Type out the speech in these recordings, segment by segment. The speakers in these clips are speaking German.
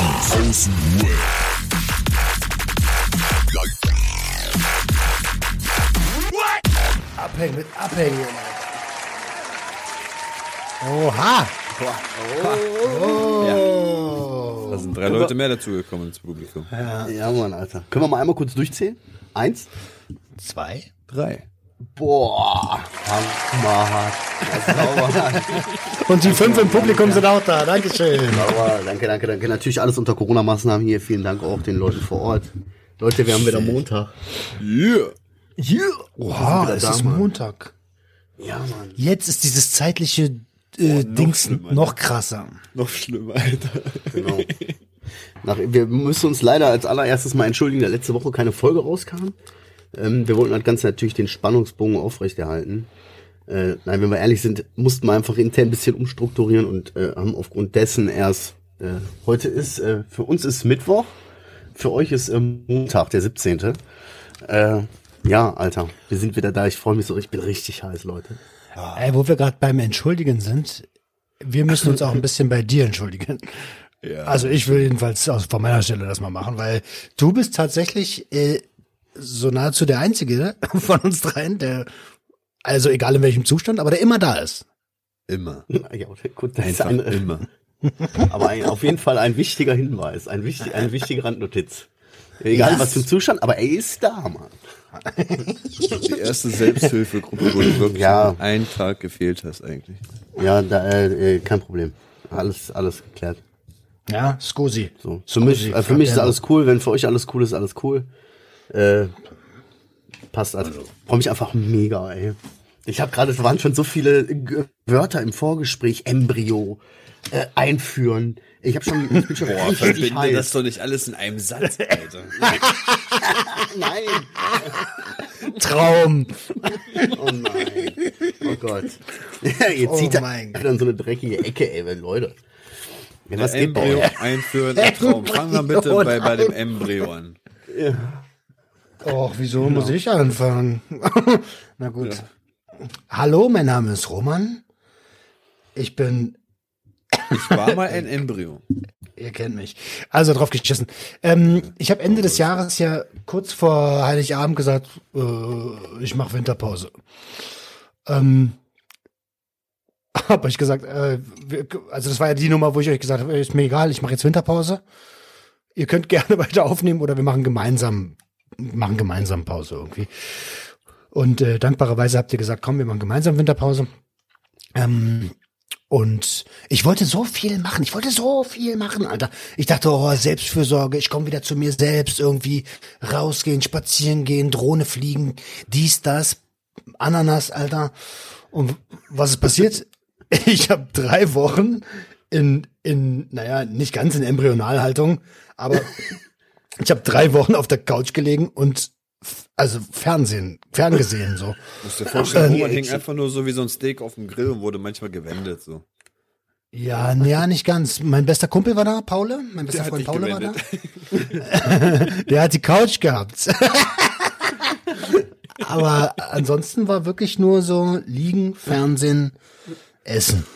Die Außenruhe. Abhängen mit Abhängen. Oha. Da sind drei Leute mehr dazugekommen ins Publikum. Ja, Mann, Alter. Können wir mal einmal kurz durchzählen? Eins. Zwei. Drei. Boah. Hammerhart. Und die fünf im Publikum sind auch da. Dankeschön. sauber. Danke, danke, danke. Natürlich alles unter Corona-Maßnahmen hier. Vielen Dank auch den Leuten vor Ort. Leute, wir haben wieder Montag. Yeah. Yeah. Oha, wieder es da, ist Mann. Montag. Ja, Mann. Jetzt ist dieses zeitliche äh, Dings schlimmer, noch krasser. Noch schlimmer, Alter. Genau. Nach, wir müssen uns leider als allererstes mal entschuldigen, dass letzte Woche keine Folge rauskam. Ähm, wir wollten das Ganze natürlich den Spannungsbogen aufrechterhalten. Äh, nein, wenn wir ehrlich sind, mussten wir einfach intern ein bisschen umstrukturieren und äh, haben aufgrund dessen erst, äh, heute ist, äh, für uns ist Mittwoch, für euch ist ähm, Montag, der 17. Äh, ja, Alter, wir sind wieder da. Ich freue mich so, ich bin richtig heiß, Leute. Ey, wo wir gerade beim Entschuldigen sind, wir müssen uns auch ein bisschen bei dir entschuldigen. Ja. Also ich will jedenfalls aus, von meiner Stelle das mal machen, weil du bist tatsächlich äh, so nahezu der Einzige von uns dreien, der, also egal in welchem Zustand, aber der immer da ist. Immer. Ja, gut, das ist Einfach ein, immer. Aber ein, auf jeden Fall ein wichtiger Hinweis, ein wichtig, eine wichtige Randnotiz. Egal was für ein Zustand, aber er ist da, Mann. Die erste Selbsthilfegruppe, wo du wirklich Ja. einen Tag gefehlt hast eigentlich. Ja, da, äh, äh, kein Problem. Alles, alles geklärt. Ja, Scusi. So. Für mich, äh, für mich ist alles cool. Wenn für euch alles cool ist, alles cool. Äh, passt also. Freue mich einfach mega, ey. Ich habe gerade, es waren schon so viele G- Wörter im Vorgespräch. Embryo, äh, einführen. Ich habe schon, ich bin schon Boah, richtig verbinde heiß. das doch nicht alles in einem Satz, Alter. Nein. Traum. Oh nein. Oh Gott. Jetzt Oh zieht er mein dann so eine dreckige Ecke, ey, Leute. Ja, was geht bei Embryo euch? einführen, ein Traum. Fangen wir bitte bei, bei dem. Embryo an. Och, wieso muss ich anfangen? Na gut. Hallo, mein Name ist Roman. Ich bin Ich war mal ein Embryo. Ihr kennt mich. Also drauf geschissen. Ähm, ich habe Ende des Jahres ja kurz vor Heiligabend gesagt, äh, ich mache Winterpause. Ähm, habe ich gesagt, äh, also das war ja die Nummer, wo ich euch gesagt habe, ist mir egal, ich mache jetzt Winterpause. Ihr könnt gerne weiter aufnehmen oder wir machen gemeinsam, machen gemeinsam Pause irgendwie. Und äh, dankbarerweise habt ihr gesagt, komm, wir machen gemeinsam Winterpause. Ähm, und ich wollte so viel machen. Ich wollte so viel machen, Alter. Ich dachte, oh, Selbstfürsorge, ich komme wieder zu mir selbst, irgendwie rausgehen, spazieren gehen, Drohne fliegen, dies, das, Ananas, Alter. Und was ist passiert? Ich habe drei Wochen in, in, naja, nicht ganz in Embryonalhaltung, aber ich habe drei Wochen auf der Couch gelegen und also Fernsehen, ferngesehen so. Musst dir vorstellen, Äh, Roman hing einfach nur so wie so ein Steak auf dem Grill und wurde manchmal gewendet, so. Ja, ja, nicht ganz. Mein bester Kumpel war da, Paule. Mein bester hat Freund Paule war da. gewendet. Der hat die Couch gehabt. Aber ansonsten war wirklich nur so liegen, Fernsehen, Essen.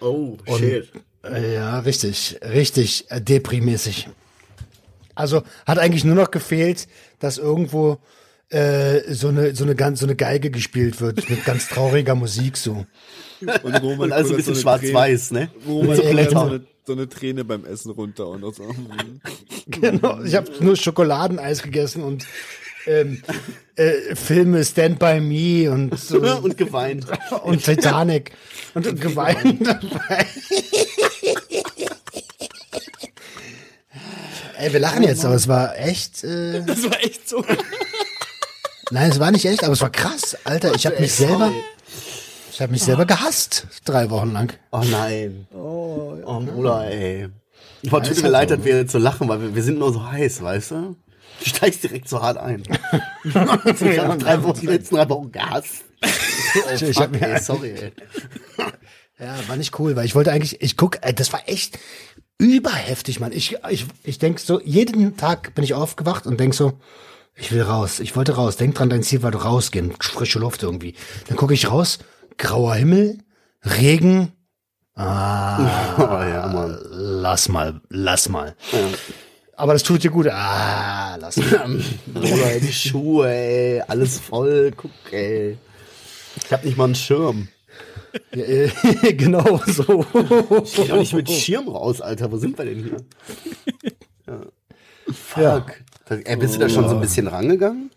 Oh, shit. Äh, Ja, richtig, richtig äh, deprimäßig. Also hat eigentlich nur noch gefehlt, dass irgendwo äh, so eine so eine ganz so eine Geige gespielt wird mit ganz trauriger Musik so. Und Roman Und also ein bisschen so schwarz-weiß, ne? Roman so so so eine Träne beim Essen runter und so. Genau. Ich habe nur Schokoladeneis gegessen und ähm, äh, Filme Stand by Me und so. Und geweint. und Titanic und, und geweint dabei. Ey, wir lachen jetzt, aber es war echt. Äh, Das war echt so. nein, es war nicht echt, aber es war krass, Alter. Ich habe mich selber, ich habe mich selber gehasst drei Wochen lang. Oh nein. Oh, Bruder, ey. Boah, tut ist mir leid, dass wir so lachen, weil wir, wir sind nur so heiß, weißt du? Du steigst direkt so hart ein. ich habe drei Wochen, die letzten drei Wochen gehasst. Oh, Ich fuck, hab mir- ey, sorry, ey. Ja, war nicht cool, weil ich wollte eigentlich, ich guck, ey, das war echt überheftig, Mann. Ich, ich, ich denk so, jeden Tag bin ich aufgewacht und denk so, ich will raus, ich wollte raus. Denk dran, dein Ziel war rausgehen, frische Luft irgendwie. Dann gucke ich raus, grauer Himmel, Regen, Ah, Oh, ja, Mann. lass mal, lass mal. Aber das tut dir gut. Ah, lass mal. Oder die Schuhe, ey. Alles voll. Guck, ey. Ich hab nicht mal einen Schirm. Ja, äh, genau so. Ich geh doch nicht mit Schirm raus, Alter. Wo sind wir denn hier? Ja. Fuck. Ja. Ey, bist du da schon so ein bisschen rangegangen?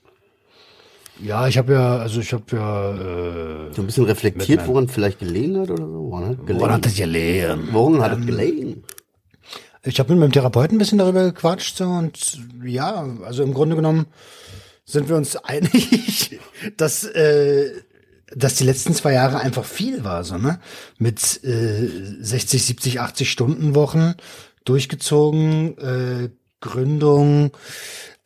Ja, ich habe ja, also ich habe ja, äh, So ein bisschen reflektiert, woran vielleicht gelegen hat oder so? Woran hat gelegen? woran hat das gelegen? woran hat es gelegen? Ich habe mit meinem Therapeuten ein bisschen darüber gequatscht so, und ja, also im Grunde genommen sind wir uns einig, dass äh, dass die letzten zwei Jahre einfach viel war, so ne, mit äh, 60, 70, 80 Stunden Wochen durchgezogen, äh, Gründung,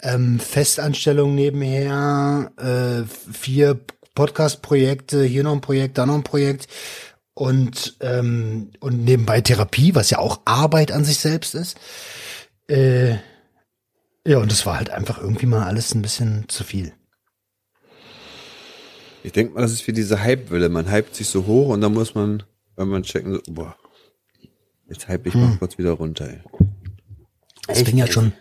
ähm, Festanstellung nebenher, äh, vier Podcast-Projekte, hier noch ein Projekt, da noch ein Projekt und ähm, und nebenbei Therapie, was ja auch Arbeit an sich selbst ist. Äh, ja, und das war halt einfach irgendwie mal alles ein bisschen zu viel. Ich denke mal, das ist wie diese Hype-Welle. Man hypt sich so hoch und dann muss man, wenn man checken, so, boah, jetzt hype ich mal kurz wieder runter. Ey. Das ging ja schon.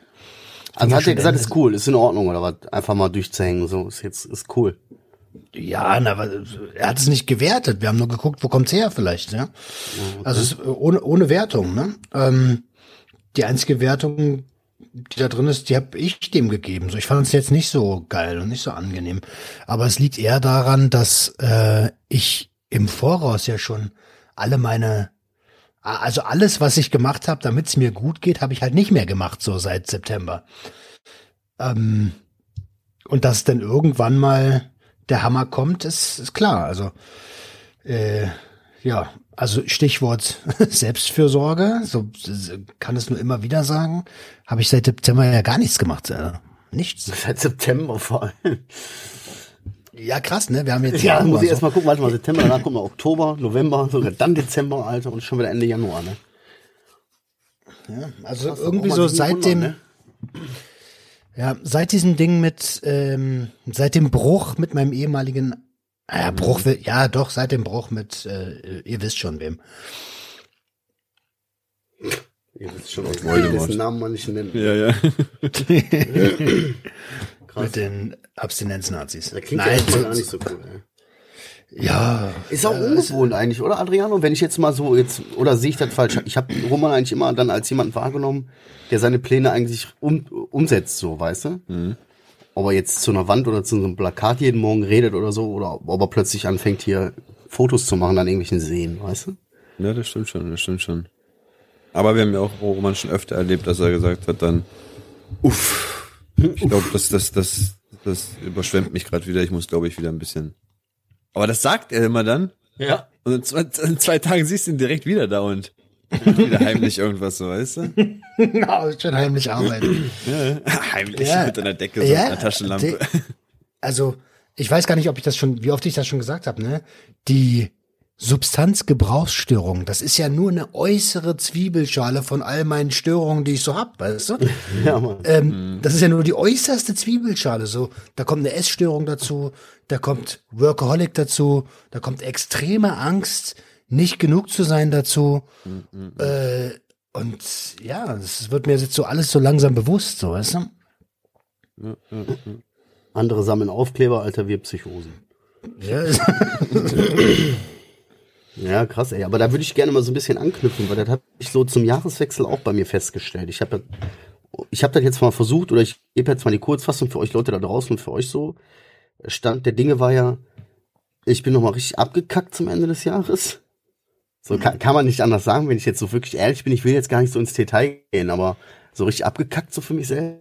Also hat er gesagt, ist cool, ist in Ordnung oder was? Einfach mal durchzuhängen, so ist jetzt ist cool. Ja, na, aber er hat es nicht gewertet. Wir haben nur geguckt, wo kommt's her vielleicht, ja. Also es, ist ohne, ohne Wertung, ne? Ähm, die einzige Wertung, die da drin ist, die habe ich dem gegeben. So, ich fand es jetzt nicht so geil und nicht so angenehm. Aber es liegt eher daran, dass äh, ich im Voraus ja schon alle meine also alles, was ich gemacht habe, damit es mir gut geht, habe ich halt nicht mehr gemacht, so seit September. Ähm, und dass dann irgendwann mal der Hammer kommt, ist, ist klar. Also äh, ja, also Stichwort Selbstfürsorge, so kann es nur immer wieder sagen, habe ich seit September ja gar nichts gemacht. Äh, nichts. Seit September vor allem. Ja, krass, ne? Wir haben jetzt Ja, muss ich so. erstmal gucken, warte mal, September, danach kommt noch Oktober, November, sogar dann Dezember, Alter, und schon wieder Ende Januar, ne? Also Krass, irgendwie so seit dem, wundern, ja, seit diesem Ding mit, ähm, seit dem Bruch mit meinem ehemaligen, ja, Bruch, will- ja, doch, seit dem Bruch mit, äh, ihr wisst schon wem. Ne? Ihr wisst schon, ich Voldemort. dessen Namen man nicht nennen. Ja, ja. Mit den Abstinenznazis. Das klingt Nein, ja erstmal gar nicht so cool, ey. ja, Ist auch ungewohnt eigentlich, oder Adriano? Wenn ich jetzt mal so jetzt oder sehe ich das falsch? Ich habe Roman eigentlich immer dann als jemand wahrgenommen, der seine Pläne eigentlich um, umsetzt, so, weißt du? Ob er jetzt zu einer Wand oder zu so einem Plakat jeden Morgen redet oder so, oder ob er plötzlich anfängt hier Fotos zu machen an irgendwelchen Seen, weißt du? Ja, das stimmt schon, das stimmt schon. Aber wir haben ja auch Roman schon öfter erlebt, dass er gesagt hat dann, uff, ich glaube, das, das, das, das überschwemmt mich gerade wieder. Ich muss, glaube ich, wieder ein bisschen. Aber das sagt er immer dann. Ja. Und in zwei, in zwei Tagen siehst du ihn direkt wieder da und wieder heimlich irgendwas, so weißt du? ja, schön heimlich arbeiten. heimlich Ja. mit einer Decke, so Ja, einer Taschenlampe. die- Also, ich weiß gar nicht, ob ich das schon, wie oft ich das schon gesagt habe, ne? Die Substanzgebrauchsstörung, das ist ja nur eine äußere Zwiebelschale von all meinen Störungen, die ich so hab, weißt du? Ja, Mann. Ähm, Das ist ja nur die äußerste Zwiebelschale. So, da kommt eine Essstörung dazu, da kommt Workaholic dazu, da kommt extreme Angst, nicht genug zu sein dazu. Äh, und ja, das wird mir jetzt so alles so langsam bewusst, so, weißt du? Andere sammeln Aufkleber, Alter, wir Psychosen. Ja, Ja, krass, ey. Aber da würde ich gerne mal so ein bisschen anknüpfen, weil das habe ich so zum Jahreswechsel auch bei mir festgestellt. Ich habe ich hab das jetzt mal versucht, oder ich gebe jetzt mal die Kurzfassung für euch Leute da draußen und für euch so. Stand der Dinge war ja, ich bin nochmal richtig abgekackt zum Ende des Jahres. So kann, kann man nicht anders sagen, wenn ich jetzt so wirklich ehrlich bin. Ich will jetzt gar nicht so ins Detail gehen, aber so richtig abgekackt so für mich selber.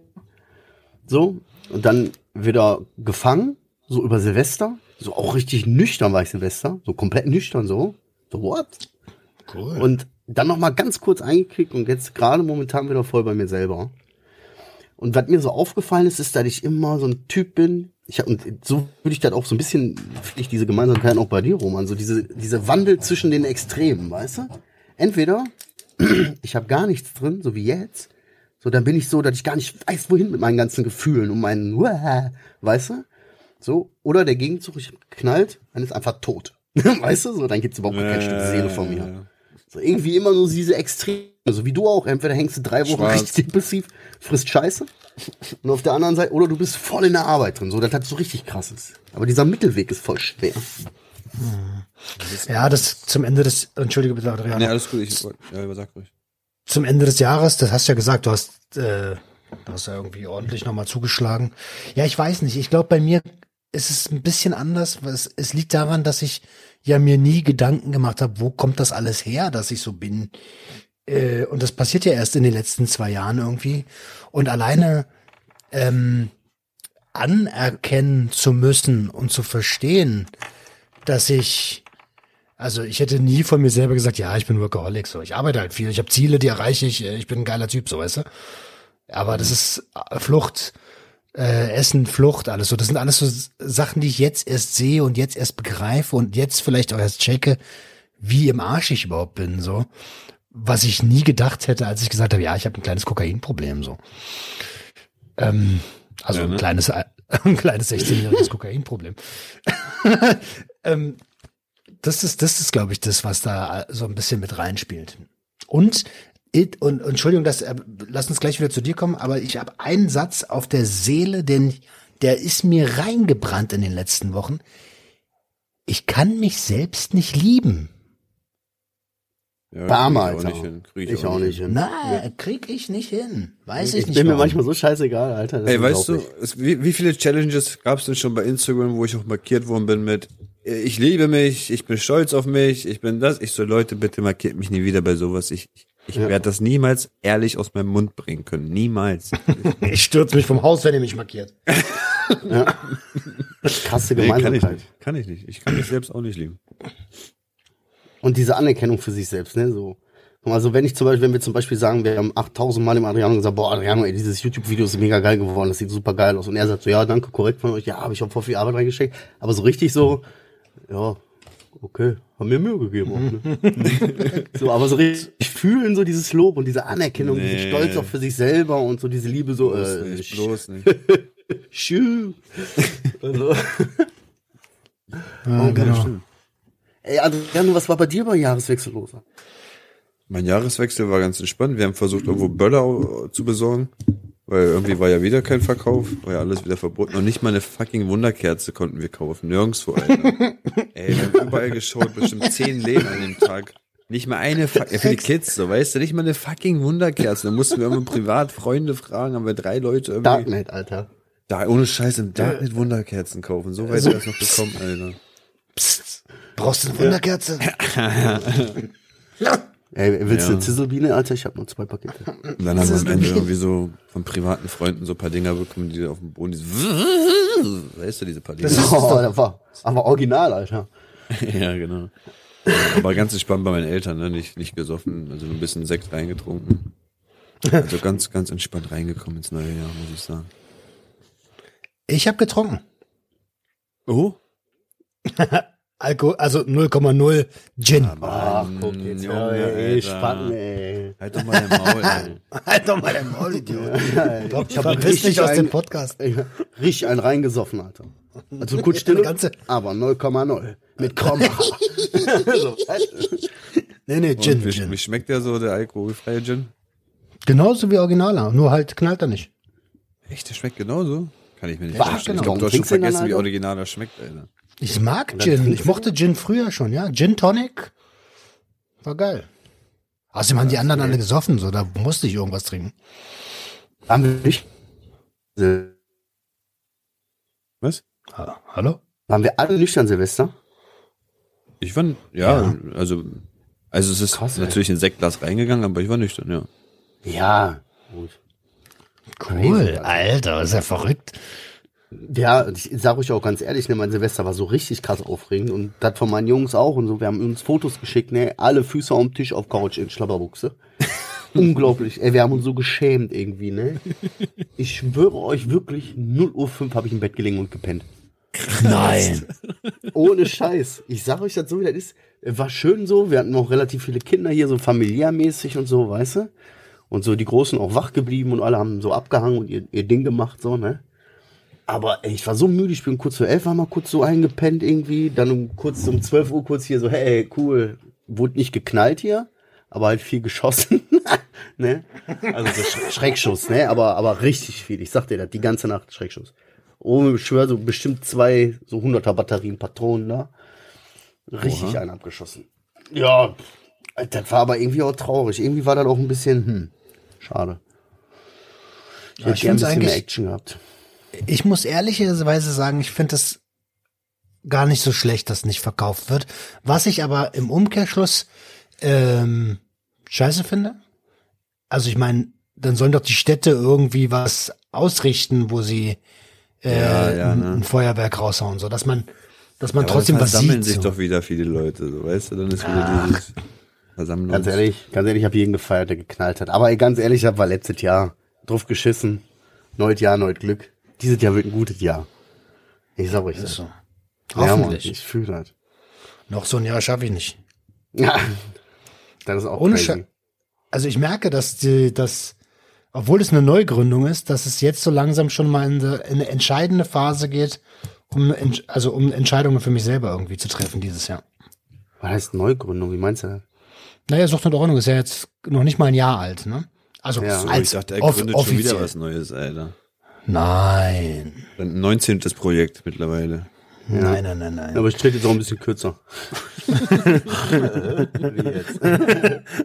So. Und dann wieder gefangen, so über Silvester. So auch richtig nüchtern war ich Silvester. So komplett nüchtern so. So, what? cool. Und dann noch mal ganz kurz eingeklickt und jetzt gerade momentan wieder voll bei mir selber. Und was mir so aufgefallen ist, ist, dass ich immer so ein Typ bin. Ich hab, und so würde ich das auch so ein bisschen, finde ich diese Gemeinsamkeit auch bei dir, Roman, so diese, diese Wandel zwischen den Extremen, weißt du? Entweder ich habe gar nichts drin, so wie jetzt, so dann bin ich so, dass ich gar nicht weiß, wohin mit meinen ganzen Gefühlen und meinen, weißt du? So, oder der Gegenzug, ich hab geknallt, dann ist einfach tot. weißt du, so, dann gibt's überhaupt kein Stück Seele von mir. So irgendwie immer nur diese Extreme, so wie du auch. Entweder hängst du drei Wochen Schwarz. richtig depressiv, frisst Scheiße. Und auf der anderen Seite, oder du bist voll in der Arbeit drin. So, das hat so richtig krasses. Aber dieser Mittelweg ist voll schwer. Ja, das zum Ende des, entschuldige bitte, Adrian. Nee, alles gut, ich ja, sag ruhig. zum Ende des Jahres, das hast du ja gesagt, du hast, äh, du hast ja irgendwie ordentlich nochmal zugeschlagen. Ja, ich weiß nicht. Ich glaube, bei mir ist es ein bisschen anders. weil Es, es liegt daran, dass ich ja mir nie Gedanken gemacht habe, wo kommt das alles her, dass ich so bin. Äh, und das passiert ja erst in den letzten zwei Jahren irgendwie. Und alleine ähm, anerkennen zu müssen und zu verstehen, dass ich also ich hätte nie von mir selber gesagt, ja, ich bin Workaholic, so. Ich arbeite halt viel, ich habe Ziele, die erreiche ich, äh, ich bin ein geiler Typ, so, weißt du? Aber das ist äh, Flucht, äh, Essen, Flucht, alles so. Das sind alles so Sachen, die ich jetzt erst sehe und jetzt erst begreife und jetzt vielleicht auch erst checke, wie im Arsch ich überhaupt bin, so. Was ich nie gedacht hätte, als ich gesagt habe, ja, ich habe ein kleines Kokainproblem, so. Ähm, also Ja, ne? ein kleines, ein kleines 16-jähriges Kokainproblem. ähm, das ist, das ist, glaube ich, das, was da so ein bisschen mit reinspielt. Und, und, und Entschuldigung, das, äh, lass uns gleich wieder zu dir kommen, aber ich habe einen Satz auf der Seele, den, der ist mir reingebrannt in den letzten Wochen. Ich kann mich selbst nicht lieben. Ja, Barmer, krieg ich auch Alter. nicht hin. Krieg Ich auch nicht hin. Na, krieg ich nicht hin. Weiß ich, Ich nicht. bin mir warum. manchmal so scheißegal, Alter. das Ey, weißt du, es, wie, wie viele Challenges gab es denn schon bei Instagram, wo ich auch markiert worden bin mit äh, ich liebe mich, ich bin stolz auf mich, ich bin das. Ich so, Leute, bitte markiert mich nie wieder bei sowas. Ich, ich, ich Ja. werde das niemals ehrlich aus meinem Mund bringen können. Niemals. Ich stürze mich vom Haus, wenn ihr mich markiert. Krasse Nee, kann ich Gemeinsamkeit. nicht. Kann ich nicht. Ich kann mich selbst auch nicht lieben. Und diese Anerkennung für sich selbst, ne, so. Also wenn ich zum Beispiel, wenn wir zum Beispiel sagen, wir haben 8000 Mal dem Adriano gesagt, boah, Adriano, ey, dieses YouTube-Video ist mega geil geworden, das sieht super geil aus. Und er sagt so, ja, danke, korrekt von euch, ja, habe ich auch voll viel Arbeit reingesteckt. Aber so richtig so, ja, okay, haben mir Mühe gegeben auch, ne? so, aber so richtig fühlen so dieses Lob und diese Anerkennung, Nee. diesen Stolz auch für sich selber und so diese Liebe so, Bloß äh, nicht, bloß nicht. Schü. Also, Ja, genau. Ey, Adriano, was war bei dir bei Jahreswechsel los? Mein Jahreswechsel war ganz entspannt. Wir haben versucht, irgendwo Böller zu besorgen. Weil irgendwie war ja wieder kein Verkauf, war ja alles wieder verboten. Und nicht mal eine fucking Wunderkerze konnten wir kaufen. Nirgendwo, Alter. Ey, wir haben überall geschaut, bestimmt zehn Läden an dem Tag. Nicht mal eine, Fu- ja, für die Kids, so, weißt du, nicht mal eine fucking Wunderkerze. Da mussten wir irgendwie privat Freunde fragen, haben wir drei Leute irgendwie. Darknet, Alter. Da, ohne Scheiß im Darknet Wunderkerzen kaufen. So weit wir das noch bekommen, Alter. Psst, brauchst du eine Wunderkerze? Ey, willst du Ja. eine Zizzlebiene, Alter? Ich habe nur zwei Pakete. Und dann haben wir am Ende irgendwie so von privaten Freunden so ein paar Dinger bekommen, die auf dem Boden, diese, weißt du, diese paar Dinger. Oh, das war aber original, Alter. ja, genau. Aber ganz entspannt bei meinen Eltern, ne? Nicht, nicht gesoffen, also ein bisschen Sekt reingetrunken. Also ganz, ganz entspannt reingekommen ins neue Jahr, muss ich sagen. Ich habe getrunken. Oh? Alkohol, also 0,0 Gin. Ach, guck jetzt, Junge, ja, ey, Alter. Spacken, ey. Halt doch mal den Maul, ey. Halt doch mal dein Maul, Idiot. Ich hab Verpiss richtig dich aus dem Podcast. Ey, Richtig einen reingesoffen, Alter. Also kurz stille, Eine ganze- aber 0,0. Mit Komma. so, Nee, nee, Gin, wie, Gin. wie schmeckt der so, der alkoholfreie Gin? Genauso wie Originaler, nur halt knallt er nicht. Echt, der schmeckt genauso? Kann ich mir nicht vorstellen. Genau. Ich glaube, du hast schon vergessen, wie Alter? originaler schmeckt, Alter. Ich mag Gin. Ich mochte Gin früher schon, ja. Gin Tonic. War geil. Außerdem haben die anderen alle gesoffen, so, da musste ich irgendwas trinken. Haben wir nicht? Was? Ha- Hallo? Waren wir alle nüchtern, Silvester? Ich war, ja, also, also es ist Krass, ey. natürlich in Sektglas reingegangen, aber ich war nüchtern, ja. Ja. Gut. Cool, Alter, ist ja verrückt. Ja, ich sag euch auch ganz ehrlich, ne, mein Silvester war so richtig krass aufregend und das von meinen Jungs auch und so. Wir haben uns Fotos geschickt, ne, alle Füße am Tisch auf Couch in Schlabberbuchse. Unglaublich, ey, wir haben uns so geschämt irgendwie, ne. Ich schwöre euch wirklich, 0 Uhr 5 habe ich im Bett gelegen und gepennt. Nein. Ohne Scheiß. Ich sag euch das so, wie das ist. War schön so. Wir hatten auch relativ viele Kinder hier, so familiärmäßig und so, weißt du? Und so die Großen auch wach geblieben und alle haben so abgehangen und ihr, ihr Ding gemacht, so, ne? Aber ey, ich war so müde, ich bin kurz vor elf, war mal kurz so eingepennt irgendwie. Dann um kurz um 12 Uhr kurz hier so, hey, cool, wurde nicht geknallt hier. aber halt viel geschossen. ne? Also so Sch Schreckschuss, ne? Aber, aber richtig viel. Ich sag dir das, die ganze Nacht Schreckschuss. Oh, ich schwör, so bestimmt zwei, so 100er Batterien Patronen da. Richtig einen abgeschossen. Ja, das war aber irgendwie auch traurig. Irgendwie war das auch ein bisschen, hm, schade. Ich hätte ich gern ein bisschen mehr Action gehabt. Ich muss ehrlicherweise sagen, ich finde es gar nicht so schlecht, dass nicht verkauft wird. Was ich aber im Umkehrschluss ähm, scheiße finde. Also ich meine, dann sollen doch die Städte irgendwie was ausrichten, wo sie äh, Ja, ja, ein, ne? ein Feuerwerk raushauen, so dass man, dass man Aber trotzdem was versammeln sieht. sich so. doch wieder viele Leute, so, weißt du, dann ist wieder dieses Versammlung. Ganz ehrlich, ganz ehrlich, ich habe jeden gefeiert, der geknallt hat. Aber ey, ganz ehrlich, das war letztes Jahr. Drauf geschissen. Neues Jahr, neues Glück. Dieses Jahr wird ein gutes Jahr. Ich sag euch das. Ist so. Ja, Hoffentlich. ich fühle das. Noch so ein Jahr schaffe ich nicht. Ja. Das ist auch Ohne crazy. Also ich merke, dass die, dass, obwohl es eine Neugründung ist, dass es jetzt so langsam schon mal in, eine- in eine entscheidende Phase geht, um, also um Entscheidungen für mich selber irgendwie zu treffen dieses Jahr. Was heißt Neugründung? Wie meinst du das? Naja, Sucht und Ordnung ist ja jetzt noch nicht mal ein Jahr alt, ne? Also Ja. So, als ich dachte, er gründet schon offiziell. wieder was Neues, Alter. Nein. Ein 19. Projekt mittlerweile. Nein, nein, nein, nein. Aber ich trete jetzt auch ein bisschen kürzer.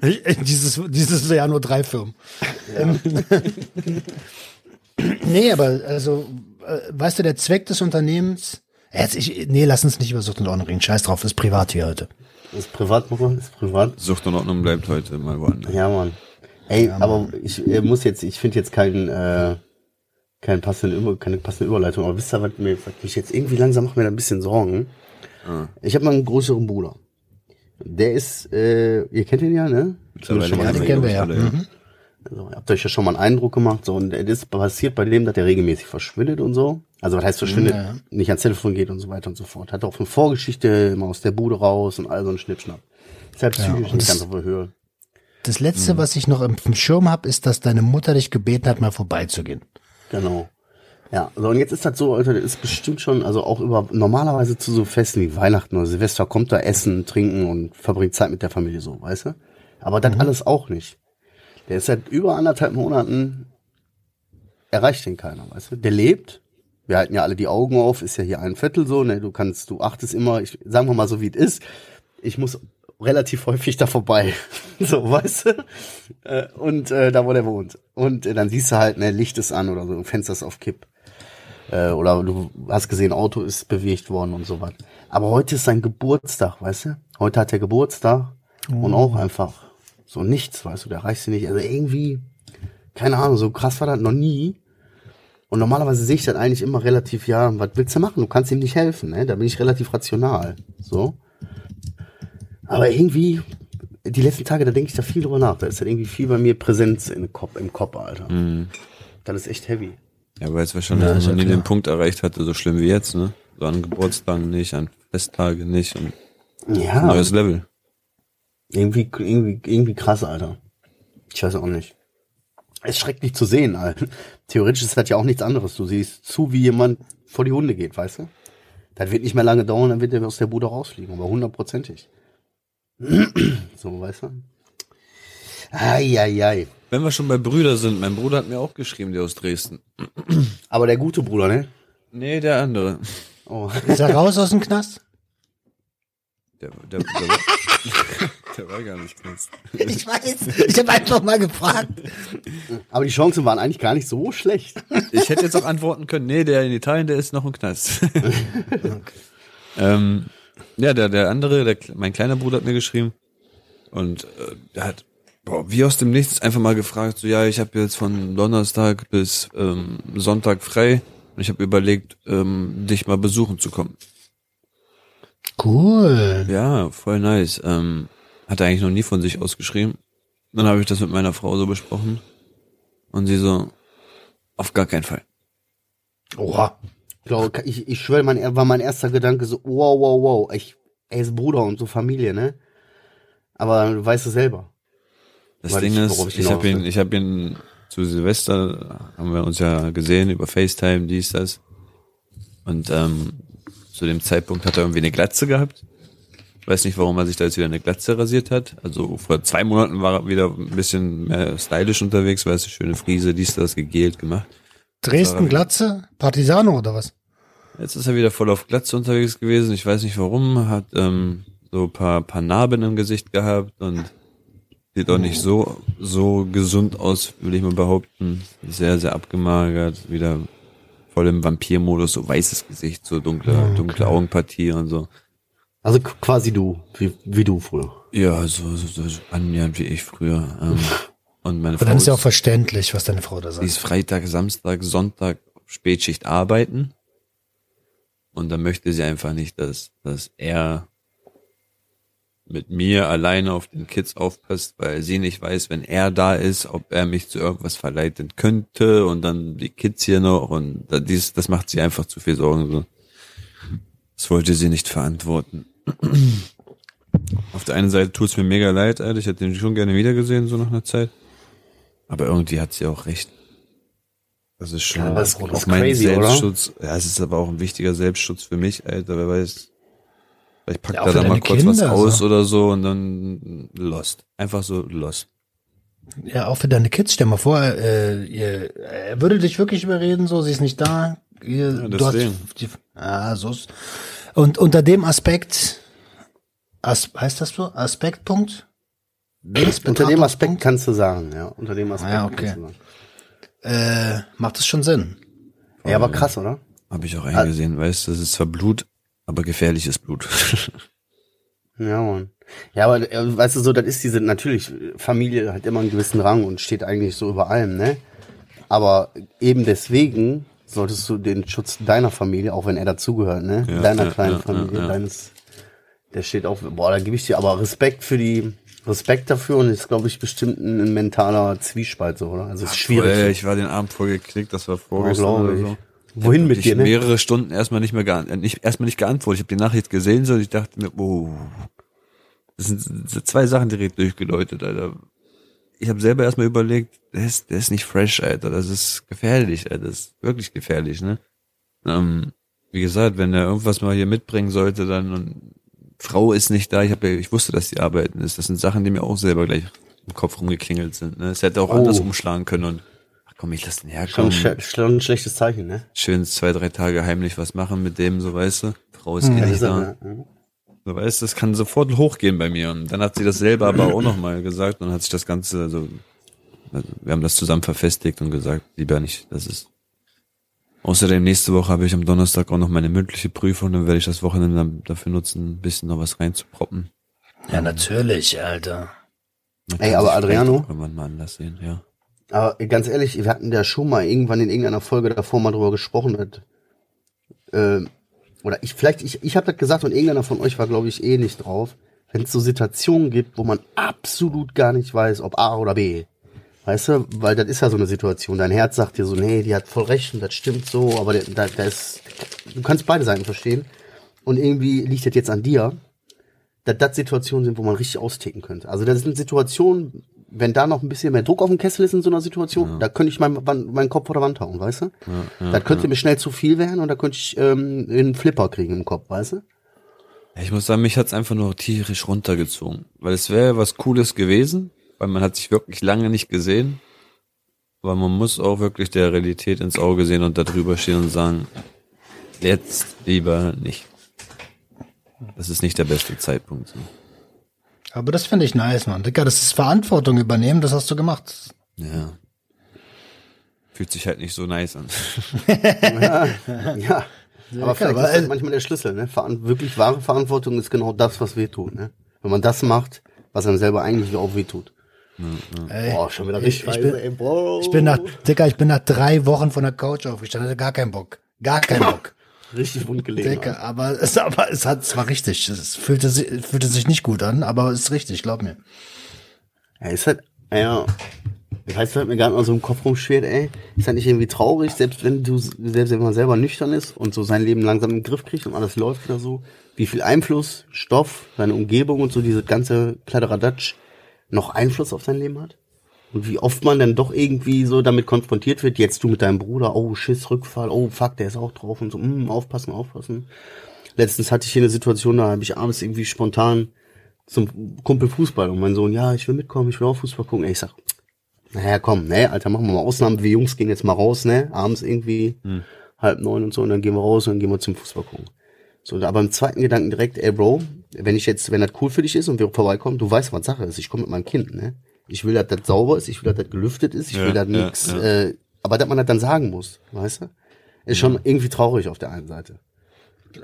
Wie jetzt? dieses, dieses Jahr nur drei Firmen. Ähm, nee, aber also, äh, weißt du, der Zweck des Unternehmens, jetzt ich, nee, lass uns nicht über Sucht und Ordnung reden. Scheiß drauf, ist privat hier heute. Ist privat, Mann? Ist privat? Sucht und Ordnung bleibt heute mal woanders. Ja, Mann. Ey, aber ich äh, muss jetzt, ich finde jetzt keinen, äh, keinen passenden, Über- keine passende Überleitung. Aber wisst ihr, was mir, was mich jetzt irgendwie langsam macht mir da ein bisschen Sorgen. Ich habe mal einen größeren Bruder. Der ist, äh, ihr kennt ihn ja, ne? Mittlerweile Schon mal Ja, den kennen wir ja. Mhm. Also, ihr habt euch ja schon mal einen Eindruck gemacht, so, und es ist passiert bei dem, dass der regelmäßig verschwindet und so. Also, was heißt verschwindet? Ja. Nicht ans Telefon geht und so weiter und so fort. Hat auch eine Vorgeschichte immer aus der Bude raus und all so ein Schnippschnapp. Ist halt psychisch nicht das- ganz auf der Höhe. Das letzte, was ich noch im, im Schirm habe, ist, dass deine Mutter dich gebeten hat, mal vorbeizugehen. Genau. Ja, so, und jetzt ist das so, Alter, das ist bestimmt schon, also auch über, normalerweise zu so Festen wie Weihnachten oder Silvester kommt da Essen, Trinken und verbringt Zeit mit der Familie so, weißt du? Aber das alles auch nicht. Der ist seit über anderthalb Monaten, erreicht den keiner, weißt du? Der lebt, wir halten ja alle die Augen auf, ist ja hier ein Viertel so, ne, du kannst, du achtest immer, ich, sagen wir mal so, wie es ist, ich muss relativ häufig da vorbei, so, weißt du? Äh, und äh, da, wo der wohnt. Und äh, dann siehst du halt, ne, Licht ist an oder so, Fenster ist auf Kipp. Äh, oder du hast gesehen, Auto ist bewegt worden und so was. Aber heute ist sein Geburtstag, weißt du? Heute hat er Geburtstag und auch einfach so nichts, weißt du, der reicht sie nicht. Also irgendwie, keine Ahnung, so krass war das noch nie. Und normalerweise sehe ich das eigentlich immer relativ, ja, was willst du machen? Du kannst ihm nicht helfen, ne? Da bin ich relativ rational. So. Aber irgendwie, die letzten Tage, da denke ich da viel drüber nach. Da ist halt irgendwie viel bei mir Präsenz im Kopf, im Kopf Alter. Das ist echt heavy. Ja, weil es wahrscheinlich Ja, noch nie klar. den Punkt erreicht hatte, so schlimm wie jetzt, ne? So an Geburtstagen nicht, an Festtage nicht und Ja, neues Level. irgendwie, irgendwie, irgendwie krass, Alter. Ich weiß auch nicht. Es ist schrecklich zu sehen, Alter. Theoretisch ist das ja auch nichts anderes. Du siehst zu, wie jemand vor die Hunde geht, weißt du? Das wird nicht mehr lange dauern, dann wird er aus der Bude rausfliegen, aber hundertprozentig. so, weißt du? Eieiei. Wenn wir schon bei Brüder sind, mein Bruder hat mir auch geschrieben, der aus Dresden. Aber der gute Bruder, ne? Nee, der andere. Oh. Ist er raus aus dem Knast? Der, der, der, war, der war gar nicht Knast. Ich weiß. Ich habe einfach mal gefragt. Aber die Chancen waren eigentlich gar nicht so schlecht. Ich hätte jetzt auch antworten können, nee, der in Italien, der ist noch im Knast. ähm, ja, der, der andere, der, mein kleiner Bruder hat mir geschrieben und äh, der hat boah, wie aus dem Nichts einfach mal gefragt, so ja, ich habe jetzt von Donnerstag bis ähm, Sonntag frei und ich habe überlegt, ähm, dich mal besuchen zu kommen. Cool. Ja, voll nice. Ähm, hat er eigentlich noch nie von sich ausgeschrieben. Dann habe ich das mit meiner Frau so besprochen und sie so, auf gar keinen Fall. Oha. Ich, glaube, ich, ich schwöre, mein, war mein erster Gedanke so, wow, wow, wow, ich, er ist Bruder und so Familie, ne? Aber du weißt es selber. Das Ding ich- ist, ich ich habe ihn, ich habe ihn zu Silvester haben wir uns ja gesehen über FaceTime, dies, das. Und ähm, zu dem Zeitpunkt hat er irgendwie eine Glatze gehabt. Weiß nicht, warum er sich da jetzt wieder eine Glatze rasiert hat. Also vor zwei Monaten war er wieder ein bisschen mehr stylisch unterwegs, weißt du, schöne Friese, dies, das, gegelt gemacht. Dresden, Glatze, Partisano oder was? Jetzt ist er wieder voll auf Glatze unterwegs gewesen. Ich weiß nicht warum. Hat ähm, so ein paar, paar Narben im Gesicht gehabt und sieht auch nicht so, so gesund aus, würde ich mal behaupten. Sehr, sehr abgemagert. Wieder voll im Vampirmodus, so weißes Gesicht, so dunkle, Okay. dunkle Augenpartie und so. Also quasi du, wie, wie du früher. Ja, so, so, so annähernd wie ich früher. Ähm, und meine Aber Frau dann ist ja auch verständlich, was deine Frau da die sagt. ist Freitag, Samstag, Sonntag Spätschicht arbeiten. Und dann möchte sie einfach nicht, dass, dass er mit mir alleine auf den Kids aufpasst, weil sie nicht weiß, wenn er da ist, ob er mich zu irgendwas verleiten könnte und dann die Kids hier noch und dies, das macht sie einfach zu viel Sorgen. So. Das wollte sie nicht verantworten. Auf der einen Seite tut's mir mega leid, Alter. Ich hätte ihn schon gerne wiedergesehen, so nach einer Zeit. Aber irgendwie hat sie auch recht. Das ist schon Ja, es auch ist mein crazy, oder? Selbstschutz. Ja, es ist aber auch ein wichtiger Selbstschutz für mich, Alter. Wer weiß. Vielleicht packt Ja, er da mal kurz was Kinder, aus so. oder so und dann lost. Einfach so lost. Ja, auch für deine Kids, stell mal vor, äh, ihr, er würde dich wirklich überreden, so, sie ist nicht da. Ihr, Ja, du hast die, ah, so ist. Und unter dem Aspekt, As, heißt das so? Aspektpunkt? Unter dem Aspekt kannst du sagen, ja. Unter dem Aspekt Ja, okay. kannst du sagen. Äh, macht es schon Sinn. Ja, aber krass, oder? Habe ich auch eingesehen, weißt du, das ist zwar Blut, aber gefährliches Blut. Ja, Mann. Ja, aber äh, weißt du so, das ist diese, natürlich, Familie hat immer einen gewissen Rang und steht eigentlich so über allem, ne? Aber eben deswegen solltest du den Schutz deiner Familie, auch wenn er dazugehört, ne? Ja, Deiner ja, kleinen ja, Familie, ja, ja. deines, der steht auf, boah, da gebe ich dir aber Respekt für die, Respekt dafür und ist, glaube ich, bestimmt ein, ein mentaler Zwiespalt so, oder? Also es ist schwierig. Ey, ich war den Abend voll geknickt, das war vorgestern glaub oder ich. so. Wohin Hab mit ich dir, ne? mehrere Stunden erstmal nicht mehr geant äh, nicht, erstmal nicht geantwortet. Ich habe die Nachricht gesehen, so und ich dachte mir, oh, das sind, das sind zwei Sachen direkt durchgeläutet, Alter. Ich habe selber erstmal überlegt, der ist, der ist nicht fresh, Alter. Das ist gefährlich, Alter. Das ist wirklich gefährlich, ne? Ähm, wie gesagt, wenn er irgendwas mal hier mitbringen sollte, dann und Frau ist nicht da. Ich habe, ja, ich wusste, dass die arbeiten ist. Das sind Sachen, die mir auch selber gleich im Kopf rumgeklingelt sind. Ne? Es hätte auch Oh. anders umschlagen können und ach komm, ich lass den Schon, herkommen sch- schon ein schlechtes Zeichen, ne? schön zwei, drei Tage heimlich was machen mit dem, so weißt du. Frau ist eh Das nicht da. ne? So weißt du, das kann sofort hochgehen bei mir. Und dann hat sie das selber aber auch nochmal gesagt und hat sich das Ganze, also, also wir haben das zusammen verfestigt und gesagt, lieber nicht, das ist. Außerdem nächste Woche habe ich am Donnerstag auch noch meine mündliche Prüfung, dann werde ich das Wochenende dann dafür nutzen, ein bisschen noch was reinzuproppen. Ja, natürlich, Alter. Ey, aber Adriano? Irgendwann mal anders sehen, ja. Aber ganz ehrlich, wir hatten ja schon mal irgendwann in irgendeiner Folge davor mal drüber gesprochen. Dass, äh, oder ich, vielleicht, ich, ich habe das gesagt und irgendeiner von euch war, glaube ich, eh nicht drauf. Wenn es so Situationen gibt, wo man absolut gar nicht weiß, ob A oder B. Weißt du, weil das ist ja so eine Situation. Dein Herz sagt dir so, nee, die hat voll recht und das stimmt so, aber da, da ist, du kannst beide Seiten verstehen. Und irgendwie liegt das jetzt an dir, dass das Situationen sind, wo man richtig austicken könnte. Also das sind Situationen, wenn da noch ein bisschen mehr Druck auf dem Kessel ist in so einer Situation, da könnte ich meinen meinen Kopf vor der Wand hauen, weißt du? das könnte mir schnell zu viel werden und da könnte ich ähm, einen Flipper kriegen im Kopf, weißt du? Ja, Ich muss sagen, mich hat's einfach nur tierisch runtergezogen. Weil es wäre was Cooles gewesen, weil man hat sich wirklich lange nicht gesehen. Aber man muss auch wirklich der Realität ins Auge sehen und da drüber stehen und sagen, jetzt lieber nicht. Das ist nicht der beste Zeitpunkt. so. Aber das finde ich nice, Mann. Digga, das ist Verantwortung übernehmen, das hast du gemacht. Ja. Fühlt sich halt nicht so nice an. Ja. Aber vielleicht aber, ist das manchmal der Schlüssel, ne? Wirklich wahre Verantwortung ist genau das, was weh tut, ne? Wenn man das macht, was einem selber eigentlich auch weh tut. Ey, Boah, schon wieder ich, richtig ich, bin, weise, ey, Bro. ich bin nach, Digga, ich bin nach drei Wochen von der Couch aufgestanden, hatte gar keinen Bock. Gar keinen Bock. richtig wund gelegen. Alter. aber es, aber es hat, es war richtig. Es fühlte, si- fühlte sich nicht gut an, aber es ist richtig, glaub mir. Ja, ist halt, ja, ich weiß, was mir gerade mal so im Kopf rumschwert, ey. Ist halt nicht irgendwie traurig, selbst wenn du, selbst wenn man selber nüchtern ist und so sein Leben langsam im Griff kriegt und alles läuft wieder so, wie viel Einfluss Stoff, seine Umgebung und so diese ganze Kladderadatsch noch Einfluss auf sein Leben hat? Und wie oft man dann doch irgendwie so damit konfrontiert wird, jetzt du mit deinem Bruder, oh, Schiss, Rückfall, oh, fuck, der ist auch drauf und so, mm, aufpassen, aufpassen. Letztens hatte ich hier eine Situation, da habe ich abends irgendwie spontan zum Kumpel Fußball und mein Sohn, ja, ich will mitkommen, ich will auch Fußball gucken. Ey, ich sag, naja, komm, ne, Alter, machen wir mal Ausnahmen. Wir Jungs gehen jetzt mal raus, ne, abends irgendwie halb neun und so und dann gehen wir raus und dann gehen wir zum Fußball gucken. So, aber im zweiten Gedanken direkt, ey Bro, wenn ich jetzt, wenn das cool für dich ist und wir vorbeikommen, du weißt, was Sache ist. Ich komme mit meinem Kind, ne? Ich will, dass das sauber ist, ich will, dass das gelüftet ist, ich Ja, will, dass ja, nix, ja. Äh, aber dass man das dann sagen muss, weißt du? Ist schon irgendwie traurig auf der einen Seite.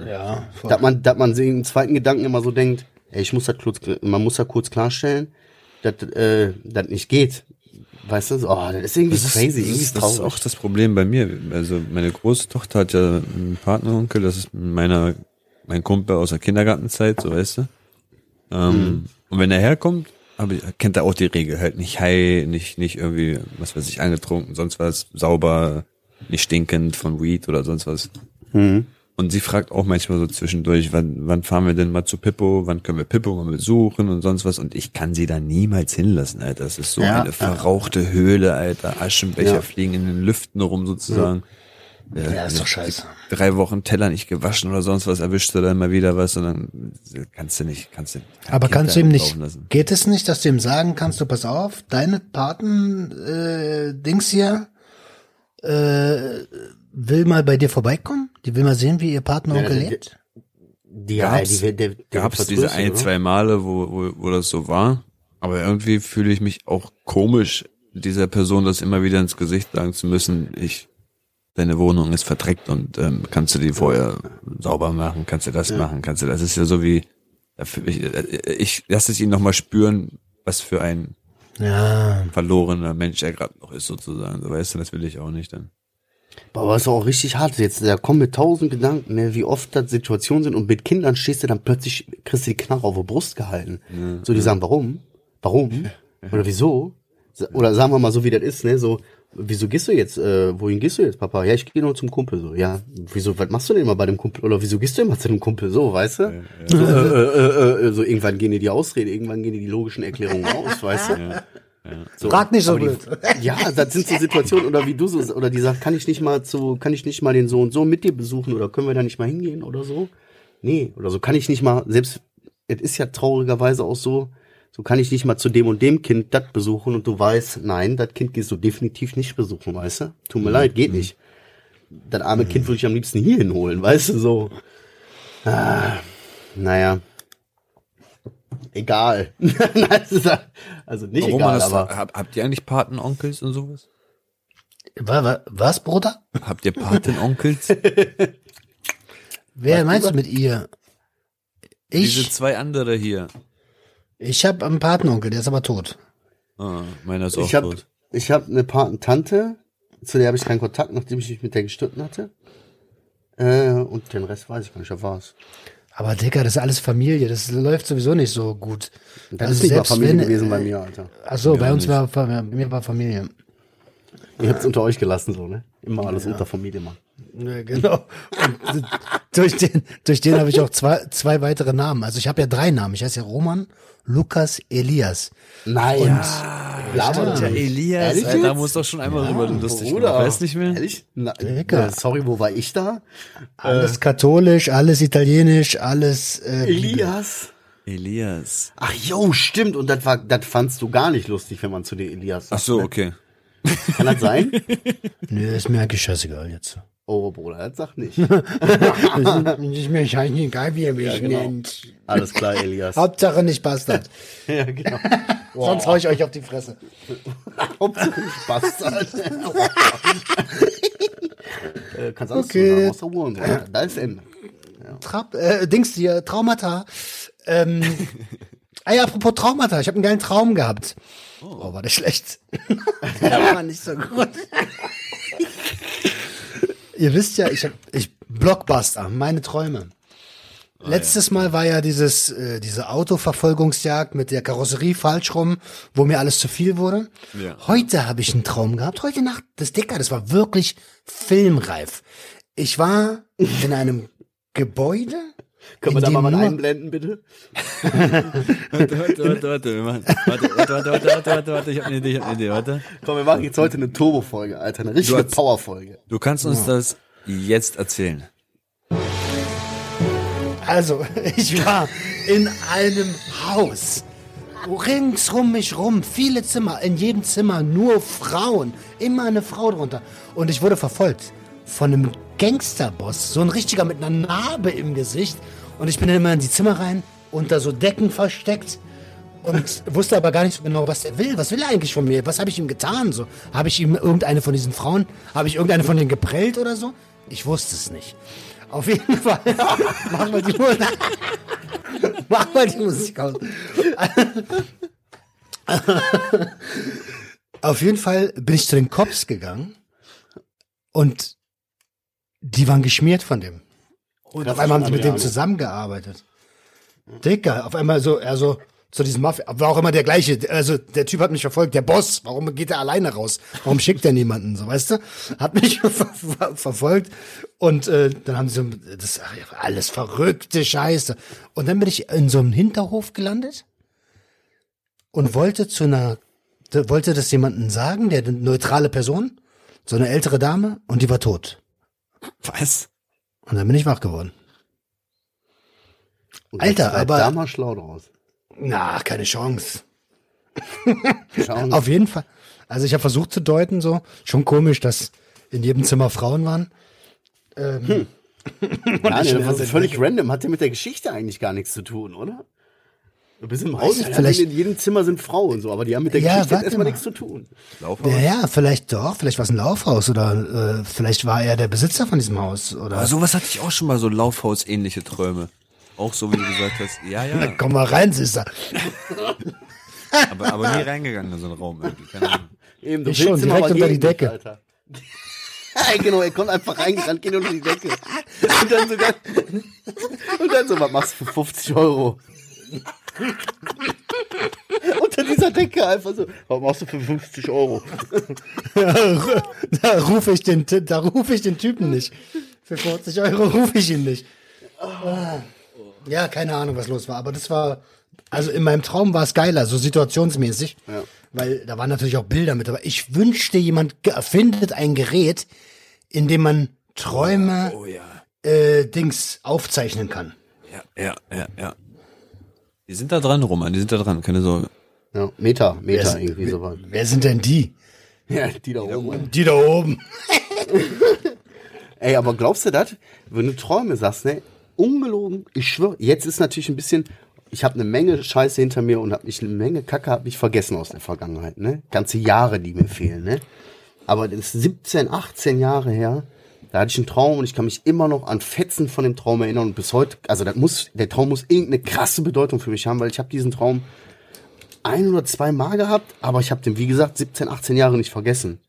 Ja, voll. Dass man, dass man sich im zweiten Gedanken immer so denkt, ey, ich muss das kurz, man muss da kurz klarstellen, dass äh, das nicht geht. Weißt du, so, oh, das ist irgendwie Das ist, crazy, das, irgendwie ist, das ist traurig. auch das Problem bei mir. Also meine große Tochter hat ja einen Partneronkel, das ist meiner, mein Kumpel aus der Kindergartenzeit, so weißt du. Ähm, Und wenn er herkommt, ich, kennt er auch die Regel, halt nicht high, nicht, nicht irgendwie, was weiß ich, angetrunken, sonst was, sauber, nicht stinkend von Weed oder sonst was. Mhm. Und sie fragt auch manchmal so zwischendurch, wann, wann fahren wir denn mal zu Pippo, wann können wir Pippo mal besuchen und sonst was. Und ich kann sie da niemals hinlassen, Alter. Das ist so Ja, eine ja. verrauchte Höhle, Alter. Aschenbecher Ja. fliegen in den Lüften rum sozusagen. Ja, ist doch scheiße. Drei Wochen Teller nicht gewaschen oder sonst was, erwischst du dann mal wieder was und dann kannst du nicht, kannst du kein Aber Kind kannst du ihm nicht, lassen. geht es nicht, dass du ihm sagen kannst, du pass auf, deine Paten, äh, Dings hier, äh, will mal bei dir vorbeikommen? Die will mal sehen, wie ihr Partneronkel Ja, der- lebt? Die, ja, Gab's- die, der, der Gab's diese ein, oder? zwei Male, wo, wo, wo das so war. Aber irgendwie fühle ich mich auch komisch, dieser Person das immer wieder ins Gesicht sagen zu müssen, ich, deine Wohnung ist verdreckt und ähm, kannst du die vorher sauber machen, kannst du das machen, kannst du das. Das ist ja so wie, ich, ich lasse es ihn nochmal spüren, was für ein Ja, verlorener Mensch er gerade noch ist sozusagen. So weißt du, das will ich auch nicht dann. Aber ist auch richtig hart. Jetzt, da kommen mir tausend Gedanken, ne, wie oft das Situationen sind und mit Kindern stehst du dann plötzlich, kriegst du die Knarre auf die Brust gehalten. So, die sagen, warum? Warum? Oder wieso? Oder sagen wir mal so, wie das ist, ne, so, wieso gehst du jetzt, äh, wohin gehst du jetzt, Papa? Ja, ich gehe nur zum Kumpel, so, ja. Wieso, was machst du denn immer bei dem Kumpel? Oder wieso gehst du immer zu dem Kumpel, so, weißt du? So, äh, äh, äh, so, irgendwann gehen dir die Ausrede, irgendwann gehen dir die logischen Erklärungen aus, weißt du? So, Frag nicht so blöd. ja, das sind so Situationen, oder wie du so, oder die sagt, kann ich nicht mal zu, kann ich nicht mal den so und so mit dir besuchen, oder können wir da nicht mal hingehen, oder so? Nee, oder so kann ich nicht mal, selbst, es ist ja traurigerweise auch so, so kann ich nicht mal zu dem und dem Kind das besuchen und du weißt, nein, das Kind gehst du definitiv nicht besuchen, weißt du? Tut mir leid, geht nicht. Das arme Kind würde ich am liebsten hier hinholen, weißt du, so. Ah, naja. Egal. Also nicht Warum egal, das, aber. hab, habt ihr eigentlich Patenonkels und sowas? wa, wa, was, Bruder? Habt ihr Patenonkels? Wer meinst du mit ihr? Diese Ich, zwei andere hier. Ich habe einen Patenonkel, der ist aber tot. Ah, meiner ist auch Ich habe tot. ich hab eine Patentante, zu der habe ich keinen Kontakt, nachdem ich mich mit der gestritten hatte. Äh, und den Rest weiß ich gar nicht, wer war's. Aber Digga, das ist alles Familie, das läuft sowieso nicht so gut. Das Also ist nicht mal Familie wenn- gewesen bei mir, Alter. Ach so, bei uns nicht. war, bei mir war Familie. Ihr habt's unter euch gelassen, so, ne? Immer alles unter Familie, Mann. Ja, genau. Und durch den, durch den habe ich auch zwei, zwei weitere Namen. Also ich habe ja drei Namen. Ich heiße ja Roman, Lukas, Elias. Nein. Laber doch Der nicht. Elias, Ehrlich Alter, da muss doch schon einmal rüber lustig Bruder. gemacht. Weißt nicht mehr? Ehrlich? Na, Digga. äh, sorry, wo war ich da? Alles katholisch, alles italienisch, alles äh, Elias. Elias. Ach jo, stimmt. Und das war, das fandst du gar nicht lustig, wenn man zu dir Elias sagt. Ach so, ne? okay. Kann das sein? Nö, ist mir eigentlich scheißegal jetzt. Oh, Bruder, das sagt nicht. ist mir scheißegal, wie ihr mich genau. nennt. Alles klar, Elias. Hauptsache nicht Bastard. ja, genau. Sonst hau ich euch auf die Fresse. Hauptsache nicht Bastard. äh, kannst alles Okay. sagen, außer Hurensohn. Da ist Ende. Trab, äh, Dings hier, Traumata. Ähm, ah ja, apropos Traumata, ich habe einen geilen Traum gehabt. Oh, war der schlecht. der war nicht so gut. Ihr wisst ja, ich hab, ich Blockbuster, meine Träume. Letztes Mal war ja dieses äh, diese Autoverfolgungsjagd mit der Karosserie falsch rum, wo mir alles zu viel wurde. Ja. Heute habe ich einen Traum gehabt. Heute Nacht, das Dicker, das war wirklich filmreif. Ich war in einem Gebäude. Können wir da mal was einblenden, bitte? Warte, warte, warte, warte, warte, warte, warte, warte, warte, warte, ich hab eine Idee, ich hab eine Idee, warte. Komm, wir machen jetzt heute eine Turbo-Folge, Alter. Eine richtige Power-Folge. Du kannst uns das jetzt erzählen. Also, ich war in einem Haus. Ringsrum mich rum, viele Zimmer, in jedem Zimmer nur Frauen, immer eine Frau drunter. Und ich wurde verfolgt von einem Gangsterboss, so ein richtiger mit einer Narbe im Gesicht. Und ich bin dann immer in die Zimmer rein, unter so Decken versteckt und wusste aber gar nicht so genau, was er will. Was will er eigentlich von mir? Was habe ich ihm getan? So, habe ich ihm irgendeine von diesen Frauen, habe ich irgendeine von denen geprellt oder so? Ich wusste es nicht. Auf jeden Fall. Mach mal die Musik. Mach mal die Musik aus. Auf jeden Fall bin ich zu den Cops gegangen und die waren geschmiert von dem. Und auf einmal haben sie mit dem zusammengearbeitet. Dicker, auf einmal so, er so, zu diesem Mafia, war auch immer der gleiche, also der Typ hat mich verfolgt, der Boss, warum geht er alleine raus? Warum schickt er niemanden, so, weißt du? Hat mich ver ver verfolgt und äh, dann haben sie so, das alles verrückte Scheiße. Und dann bin ich in so einem Hinterhof gelandet und wollte zu einer, wollte das jemanden sagen, der eine neutrale Person, so eine ältere Dame, und die war tot. Was? Und dann bin ich wach geworden. Und Alter, aber- Da mal schlau draus. Na, keine Chance. Auf jeden Fall. Also ich habe versucht zu deuten, so schon komisch, dass in jedem Zimmer Frauen waren. Ähm, ich nee, das war werde- völlig random. Hat ja mit der Geschichte eigentlich gar nichts zu tun, oder? Du bist im Haus, vielleicht- in jedem Zimmer sind Frauen, so, aber die haben mit der Ja, Geschichte erstmal mal. nichts zu tun. Laufhaus? Ja, ja, vielleicht doch, vielleicht war es ein Laufhaus oder äh, vielleicht war er der Besitzer von diesem Haus oder. Aber sowas hatte ich auch schon mal, so Laufhaus-ähnliche Träume. Auch so, wie du gesagt hast. Ja, Na, ja. komm mal rein, Sister. Aber, aber nie reingegangen in so einen Raum irgendwie. Keine Ahnung. Eben, du Ich willst schon, immer direkt mal unter die Decke. Alter. Genau, er kommt einfach reingerannt, geht unter die Decke. Und dann sogar, und dann so, was machst du für 50 Euro? unter dieser Decke einfach so, was machst du für 50 Euro? da rufe ich den, da rufe ich den Typen nicht. Für 40 Euro rufe ich ihn nicht. Ja, keine Ahnung, was los war, aber das war, also in meinem Traum war es geiler, so situationsmäßig. Ja. Weil da waren natürlich auch Bilder mit dabei. Ich wünschte, jemand findet ein Gerät, in dem man Träume, Oh ja. äh, Dings aufzeichnen kann. Ja, ja, ja, ja. Die sind da dran, Roman, die sind da dran, keine Sorge. Ja, Meter, Meter, Wer- irgendwie sowas. Wer sind denn die? Ja, die da oben. Die da oben. Ey, aber glaubst du das? Wenn du Träume sagst, ne? Ungelogen, ich schwöre, jetzt ist natürlich ein bisschen, ich habe eine Menge Scheiße hinter mir und habe mich eine Menge Kacke hab mich vergessen aus der Vergangenheit, ne? Ganze Jahre, die mir fehlen, ne? Aber das ist 17, 18 Jahre her. Da hatte ich einen Traum und ich kann mich immer noch an Fetzen von dem Traum erinnern und bis heute, also das muss, der Traum muss irgendeine krasse Bedeutung für mich haben, weil ich habe diesen Traum ein oder zwei Mal gehabt, aber ich habe den, wie gesagt, 17, 18 Jahre nicht vergessen.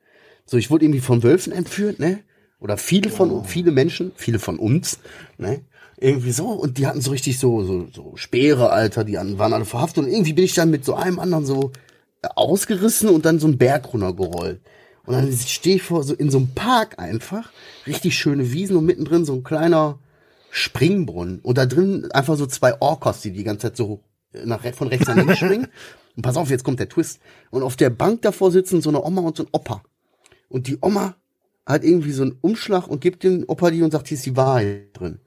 So, ich wurde irgendwie von Wölfen entführt, ne? Oder viele von, viele Menschen, viele von uns, ne? Irgendwie so, und die hatten so richtig so, so, so Speere, Alter, die waren alle verhaftet und irgendwie bin ich dann mit so einem anderen so ausgerissen und dann so einen Berg runtergerollt. Und dann stehe ich vor, so in so einem Park einfach, richtig schöne Wiesen und mittendrin so ein kleiner Springbrunnen. Und da drin einfach so zwei Orcas, die die ganze Zeit so nach, re- von rechts nach links springen. Und pass auf, jetzt kommt der Twist. Und auf der Bank davor sitzen so eine Oma und so ein Opa. Und die Oma hat irgendwie so einen Umschlag und gibt den Opa die und sagt, hier ist die Wahrheit drin.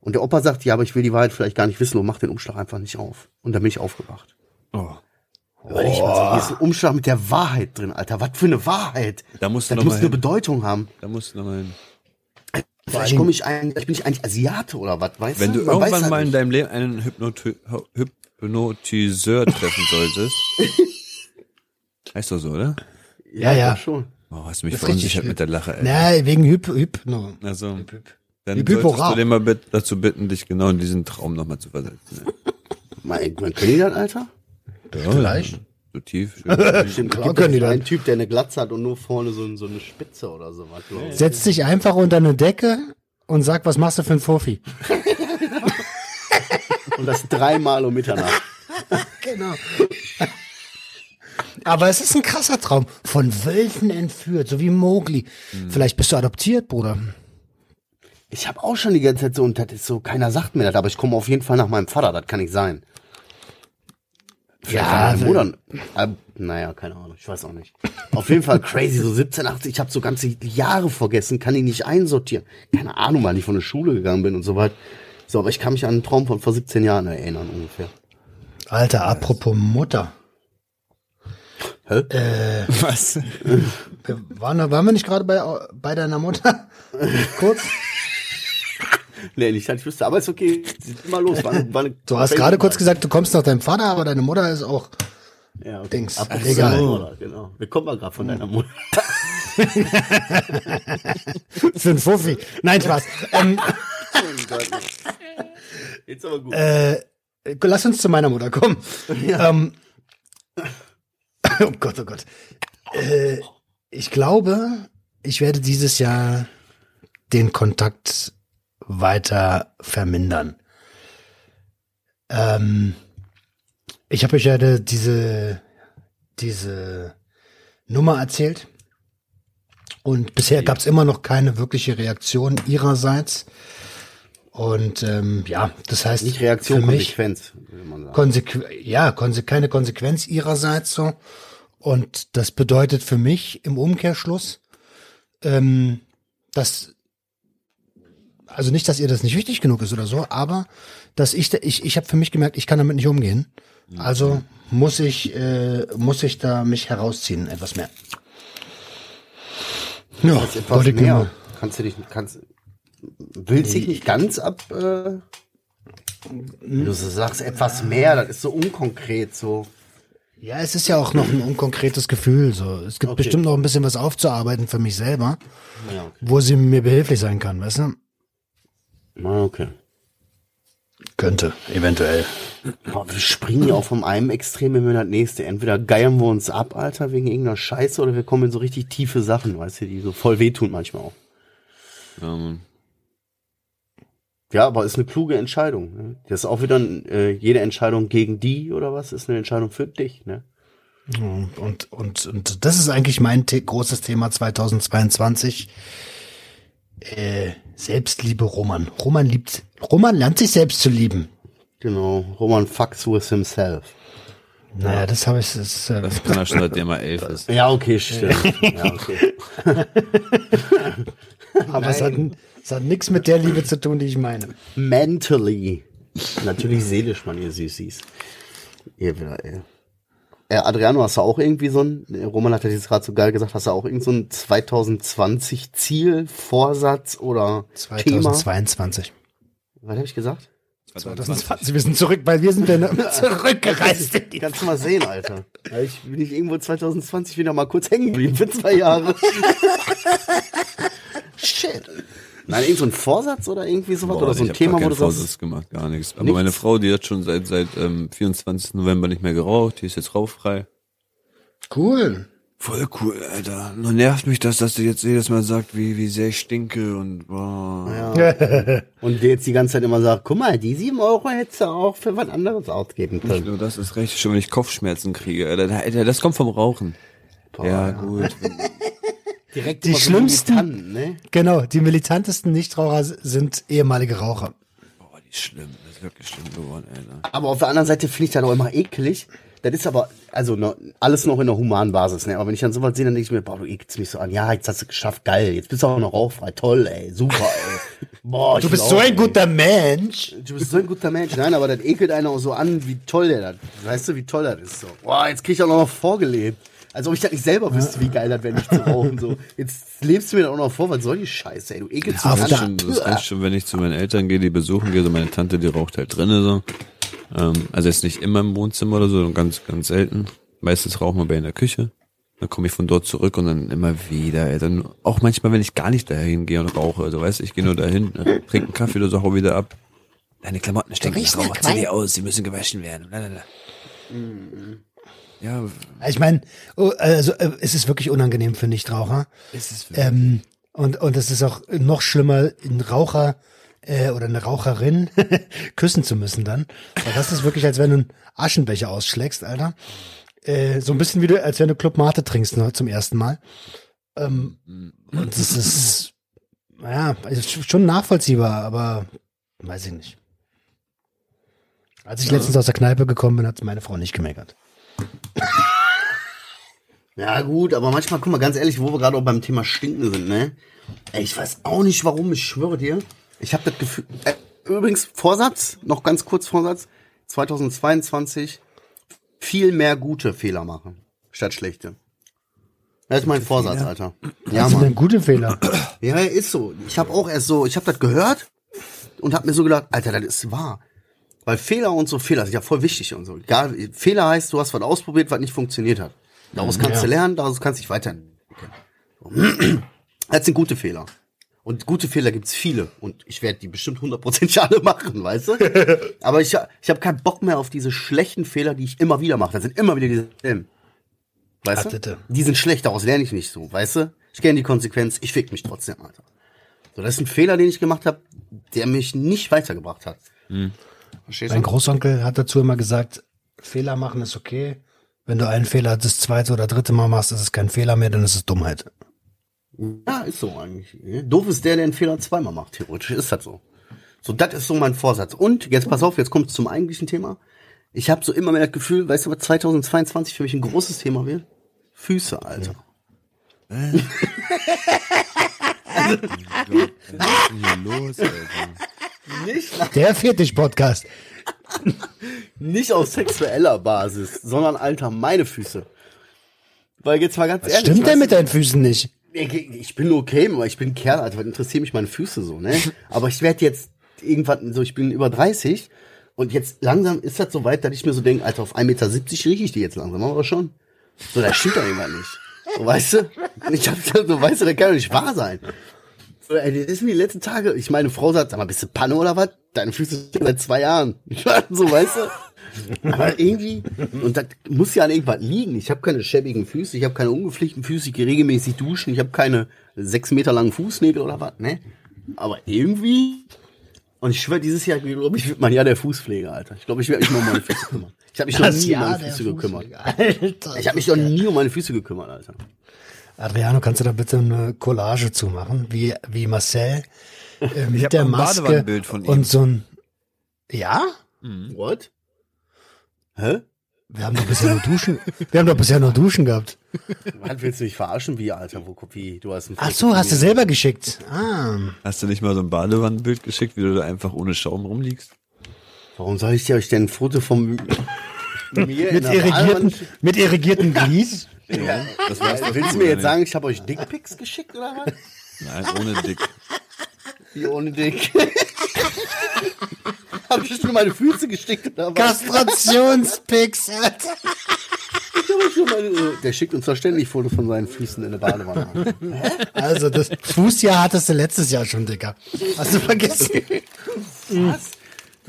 Und der Opa sagt, ja, aber ich will die Wahrheit vielleicht gar nicht wissen und macht den Umschlag einfach nicht auf. Und dann bin ich aufgewacht. Oh. Weil ich mal so, hier ist ein Umschlag mit der Wahrheit drin, Alter. Was für eine Wahrheit? Da musst du das muss eine hin. Bedeutung haben. Da musst du noch mal hin. Vielleicht komme ich ein, vielleicht bin ich eigentlich Asiate oder was, weißt Wenn du Man weiß irgendwann halt mal in nicht. deinem Leben einen Hypnoti Hypnotiseur treffen solltest. heißt doch so, oder? Ja, ja. Schon. Oh, hast du mich verunsichert mit der Lache, ey. Na, wegen Hyp, Hypno. Also, dann Hyp, Hyp, solltest du den mal dazu bitten, dich genau in diesen Traum nochmal zu versetzen. Ne? Man, man die das, Alter? Ja, Vielleicht. So tief. Stimmt, können die einen Typ, der eine Glatze hat und nur vorne so, so eine Spitze oder sowas. glaub ich. Setz dich einfach unter eine Decke und sag, was machst du für ein Fofi? Und das dreimal um Mitternacht. Genau. Aber es ist ein krasser Traum. Von Wölfen entführt, so wie Mowgli. Vielleicht bist du adoptiert, Bruder. Ich habe auch schon die ganze Zeit so, und das ist so, keiner sagt mir das, aber ich komme auf jeden Fall nach meinem Vater, das kann nicht sein. Vielleicht Ja, meine Mutter. Äh, naja, keine Ahnung, ich weiß auch nicht. Auf jeden Fall crazy, so 17, 18, ich habe so ganze Jahre vergessen, kann ich nicht einsortieren. Keine Ahnung, weil ich von der Schule gegangen bin und so weit. So, aber ich kann mich an einen Traum von vor 17 Jahren erinnern ungefähr. Alter, apropos Mutter. Hä? Äh, Was? wir waren, waren wir nicht gerade bei, bei deiner Mutter? Kurz? Nee, nicht, dass ich wüsste, aber ist okay. Mal los. War, eine- war eine Du hast gerade kurz gesagt, du kommst nach deinem Vater, aber deine Mutter ist auch. ja, okay. Dings. Ab- Egal. Mutter, Genau. Wir kommen mal gerade von deiner Mutter. Für einen Fuffi. Nein, Spaß. Ähm, Jetzt aber gut. äh, lass uns zu meiner Mutter kommen. Ähm, oh Gott, oh Gott. Äh, ich glaube, ich werde dieses Jahr den Kontakt weiter vermindern. Ähm, ich habe euch ja diese, diese Nummer erzählt. Und bisher gab es immer noch keine wirkliche Reaktion ihrerseits. Und ähm, ja, das heißt, Nicht Reaktion, für mich, Konsequenz, würde man sagen. Konsequ ja, konse keine Konsequenz ihrerseits so. Und das bedeutet für mich im Umkehrschluss, ähm, dass, also nicht, dass ihr das nicht wichtig genug ist oder so, aber dass ich, da- ich, ich habe für mich gemerkt, ich kann damit nicht umgehen. Also muss ich, äh, muss ich da mich herausziehen, etwas mehr. Ja, Jetzt etwas wollte mehr. mal- Kannst du dich, kannst, willst dich nicht ganz ab, äh, du so sagst, etwas mehr, das ist so unkonkret, so. Ja, es ist ja auch noch ein unkonkretes Gefühl. So, es gibt Okay. bestimmt noch ein bisschen was aufzuarbeiten für mich selber, Ja, okay. wo sie mir behilflich sein kann, weißt du? Ah, okay. Könnte, eventuell. Aber wir springen ja auch vom einem Extrem in das nächste. Entweder geiern wir uns ab, Alter, wegen irgendeiner Scheiße, oder wir kommen in so richtig tiefe Sachen, weißt du, die so voll wehtun manchmal auch. Ja, Mann. Ja, aber ist eine kluge Entscheidung. Ne? Das ist auch wieder äh, jede Entscheidung gegen die oder was ist eine Entscheidung für dich. Ne? Und, und, und das ist eigentlich mein großes Thema 2022. Äh, Selbstliebe Roman. Roman liebt, Roman lernt sich selbst zu lieben. Genau. Roman fucks with himself. Naja, das habe ich, das, äh, Das kann er schon, seitdem er elf ist. Ja, okay, stimmt. ja, okay. aber es hat, es hat nichts mit der Liebe zu tun, die ich meine. Mentally. Natürlich seelisch, man, ihr Süßis. Ihr wieder, ey. Äh, Adriano, hast du auch irgendwie so ein, äh, Roman hat ja jetzt gerade so geil gesagt, hast du auch irgend so ein 2020 Ziel, Vorsatz oder Thema? 2022. Was habe ich gesagt? 2020. Wir sind zurück, weil wir sind ja zurückgereist. Kannst du mal sehen, Alter. Ich bin ich irgendwo 2020 wieder mal kurz hängen geblieben für zwei Jahre. Shit. Nein, irgend so ein Vorsatz oder irgendwie sowas Boah, oder so ein ich Thema, wo du sagst, Vorsatz gemacht, gar nichts. Aber Nichts? meine Frau, die hat schon seit seit ähm, 24. November nicht mehr geraucht, die ist jetzt rauchfrei. Cool. Voll cool, Alter. Nur nervt mich das, dass du jetzt jedes Mal sagt, wie, wie sehr ich stinke und boah. und der jetzt die ganze Zeit immer sagt, guck mal, die sieben Euro hättest du auch für was anderes ausgeben Nicht können. nur das ist recht, schon wenn ich Kopfschmerzen kriege. Alter, Alter, das kommt vom Rauchen. ja, gut. Direkt Die schlimmsten- militant, ne? Genau, die militantesten Nichtraucher sind ehemalige Raucher. Boah, die ist schlimm. Das ist wirklich schlimm geworden, Alter. Aber auf der anderen Seite finde ich das auch immer eklig. Das ist aber, also noch, alles noch in der humanen Basis, ne? Aber wenn ich dann sowas sehe, dann denke ich mir, boah, du ekelst mich so an. Ja, jetzt hast du es geschafft, geil. Jetzt bist du auch noch rauchfrei. Toll, ey. Super, ey. Boah, ich Du bist will so auch, ein ey. guter Mensch. Du bist so ein guter Mensch. Nein, aber das ekelt einer auch so an, wie toll der das. Weißt du, wie toll das ist? So. Boah, jetzt krieg ich auch noch vorgelebt. Als ob ich das nicht selber wüsste, wie geil das wäre, nicht zu rauchen. So. Jetzt lebst du mir das auch noch vor, was soll die Scheiße, ey? Du ekelst Ja, mich an. schon, das reicht schon, wenn ich zu meinen Eltern gehe, die besuchen gehe. So meine Tante, die raucht halt drinnen so. Ähm, also jetzt nicht immer im Wohnzimmer oder so, sondern ganz, ganz selten. Meistens rauchen wir bei in der Küche. Dann komme ich von dort zurück und dann immer wieder. Ey. Dann auch manchmal, wenn ich gar nicht dahin gehe und rauche. Also weißt du, ich gehe nur dahin, äh, trinke einen Kaffee oder so, hau wieder ab. Deine Klamotten stinken nach Rauch, zieh die aus, sie müssen gewaschen werden. Blablabla. Ja, Ich meine, oh, also äh, es ist wirklich unangenehm für Nichtraucher. ist es Ähm, und, und es ist auch noch schlimmer, einen Raucher äh, oder eine Raucherin küssen zu müssen dann. Weil das ist wirklich, als wenn du einen Aschenbecher ausschlägst, Alter. Äh, so ein bisschen wie du, als wenn du Club Mate trinkst ne, zum ersten Mal. Ähm, und das ist, naja, ist schon nachvollziehbar, aber weiß ich nicht. Als ich letztens aus der Kneipe gekommen bin, hat meine Frau nicht gemeckert. Ja, gut, aber manchmal, guck mal, ganz ehrlich, wo wir gerade auch beim Thema Stinken sind, ne? Ey, ich weiß auch nicht warum, ich schwöre dir. Ich habe das Gefühl, äh, übrigens Vorsatz, noch ganz kurz Vorsatz, 2022 viel mehr gute Fehler machen, statt schlechte. Das ist mein Vorsatz, Alter. Ja, das sind Mann. denn gute Fehler. Ja, ist so. Ich habe auch erst so, ich habe das gehört und habe mir so gedacht, Alter, das ist wahr. Weil Fehler und so Fehler sind ja voll wichtig und so. Egal, Fehler heißt, du hast was ausprobiert, was nicht funktioniert hat. Daraus kannst Ja. du lernen, daraus kannst du dich weiterentwickeln. Das sind gute Fehler. Und gute Fehler gibt's viele. Und ich werde die bestimmt 100% alle machen, weißt du? Aber ich, ich habe keinen Bock mehr auf diese schlechten Fehler, die ich immer wieder mache. Das sind immer wieder dieselben. Weißt Ach, du? bitte. Die sind schlecht, daraus lerne ich nicht so, weißt du? Ich kenne die Konsequenz, ich fick mich trotzdem, Alter. So, das ist ein Fehler, den ich gemacht habe, der mich nicht weitergebracht hat. Verstehst Mein du? Großonkel hat dazu immer gesagt, Fehler machen ist okay. Wenn du einen Fehler das zweite oder dritte Mal machst, ist es kein Fehler mehr, dann ist es Dummheit. Ja, ist so eigentlich. Doof ist der, der einen Fehler zweimal macht, theoretisch ist das so. So, das ist so mein Vorsatz. Und jetzt pass auf, jetzt kommt zum eigentlichen Thema. Ich habe so immer mehr das Gefühl, weißt du, was 2022 für mich ein großes Thema wird? Füße, Alter. Was ist denn hier los, Alter? Nicht, Der Fetisch-Podcast. nicht auf sexueller Basis, sondern, Alter, meine Füße. Weil jetzt mal ganz Was ehrlich. stimmt denn mit deinen Füßen nicht? Ich, bin okay, aber ich bin Kerl, Alter, was interessieren mich meine Füße so, ne? Aber ich werde jetzt irgendwann, so ich bin über 30 und jetzt langsam ist das so weit, dass ich mir so denke, Alter, auf 1,70 Meter rieche ich die jetzt langsam, aber schon. So, das stimmt doch irgendwann nicht. So, weißt du? Und Ich hab so, weißt du, das kann doch nicht wahr sein. Ey, das ist mir die letzten Tage, ich meine Frau sagt, sag mal, bist du Panne oder was? Deine Füße sind seit zwei Jahren. Ich war so, weißt du? Aber irgendwie, und das muss ja an irgendwas liegen. Ich habe keine schäbigen Füße, ich habe keine ungepflegten Füße, ich gehe regelmäßig duschen, ich habe keine sechs Meter langen Fußnägel oder was, ne? Aber irgendwie, und ich schwöre, dieses Jahr, glaube ich, wird mein Jahr der Fußpflege, Alter. Ich glaube, ich werde mich mal um meine Füße kümmern. Ich habe mich noch nie um meine Füße gekümmert. Ich habe mich noch nie um meine Füße gekümmert, Alter. Adriano, kannst du da bitte eine Collage zu machen, wie, wie Marcel äh, mit der Maske von ihm. und so ein Ja? What? Hä? Wir haben doch bisher nur Duschen. Wir haben doch bisher nur Duschen gehabt. Was willst du mich verarschen? Wie, Alter? Wo, wie, du hast ein Ach Foto so, hast du selber geschickt. Ah. Hast du nicht mal so ein Badewannenbild geschickt, wie du da einfach ohne Schaum rumliegst? Warum soll ich dir euch denn ein Foto von mir in Mit irrigierten, mit irrigierten Glied. Ja. Das war's doch Willst du gut, mir oder jetzt sagen, ich habe euch Dickpics geschickt oder was? Nein, ohne Dick. Wie ohne Dick. habe ich schon meine Füße geschickt oder was? Kastrationspix, Alter. Ich hab euch schon meine, der schickt uns ständig Fotos von seinen Füßen in der Badewanne. Also, das Fußjahr hattest du letztes Jahr schon, Dicker. Hast du vergessen? Was?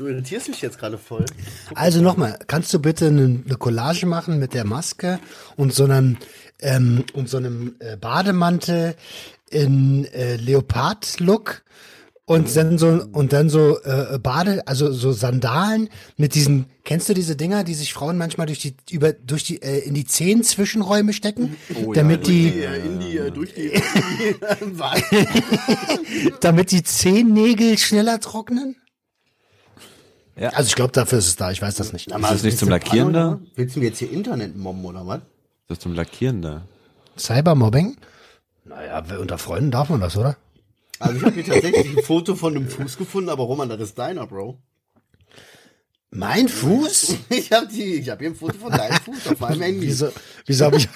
Du irritierst mich jetzt gerade voll. Also nochmal, kannst du bitte eine, eine Collage machen mit der Maske und so einem, ähm, und so einem äh, Bademantel in äh, Leopard-Look und dann so und dann so äh, Bade, also so Sandalen mit diesen, kennst du diese Dinger, die sich Frauen manchmal durch die über durch die äh, in die Zehen Zwischenräume stecken, damit die in die, äh, durch die, damit die Zehennägel schneller trocknen? Ja. Also ich glaube, dafür ist es da. Ich weiß das nicht. Ist das nicht zum Lackieren da? Willst du mir jetzt hier Internet mobben oder was? Ist das zum Lackieren da? Cybermobbing? Naja, unter Freunden darf man das, oder? Also ich habe hier tatsächlich ein Foto von einem Fuß gefunden, aber Roman, das ist deiner, Bro. Mein Fuß? Ich habe die, ich habe hier ein Foto von deinem Fuß auf meinem Handy. Wieso, wieso habe ich.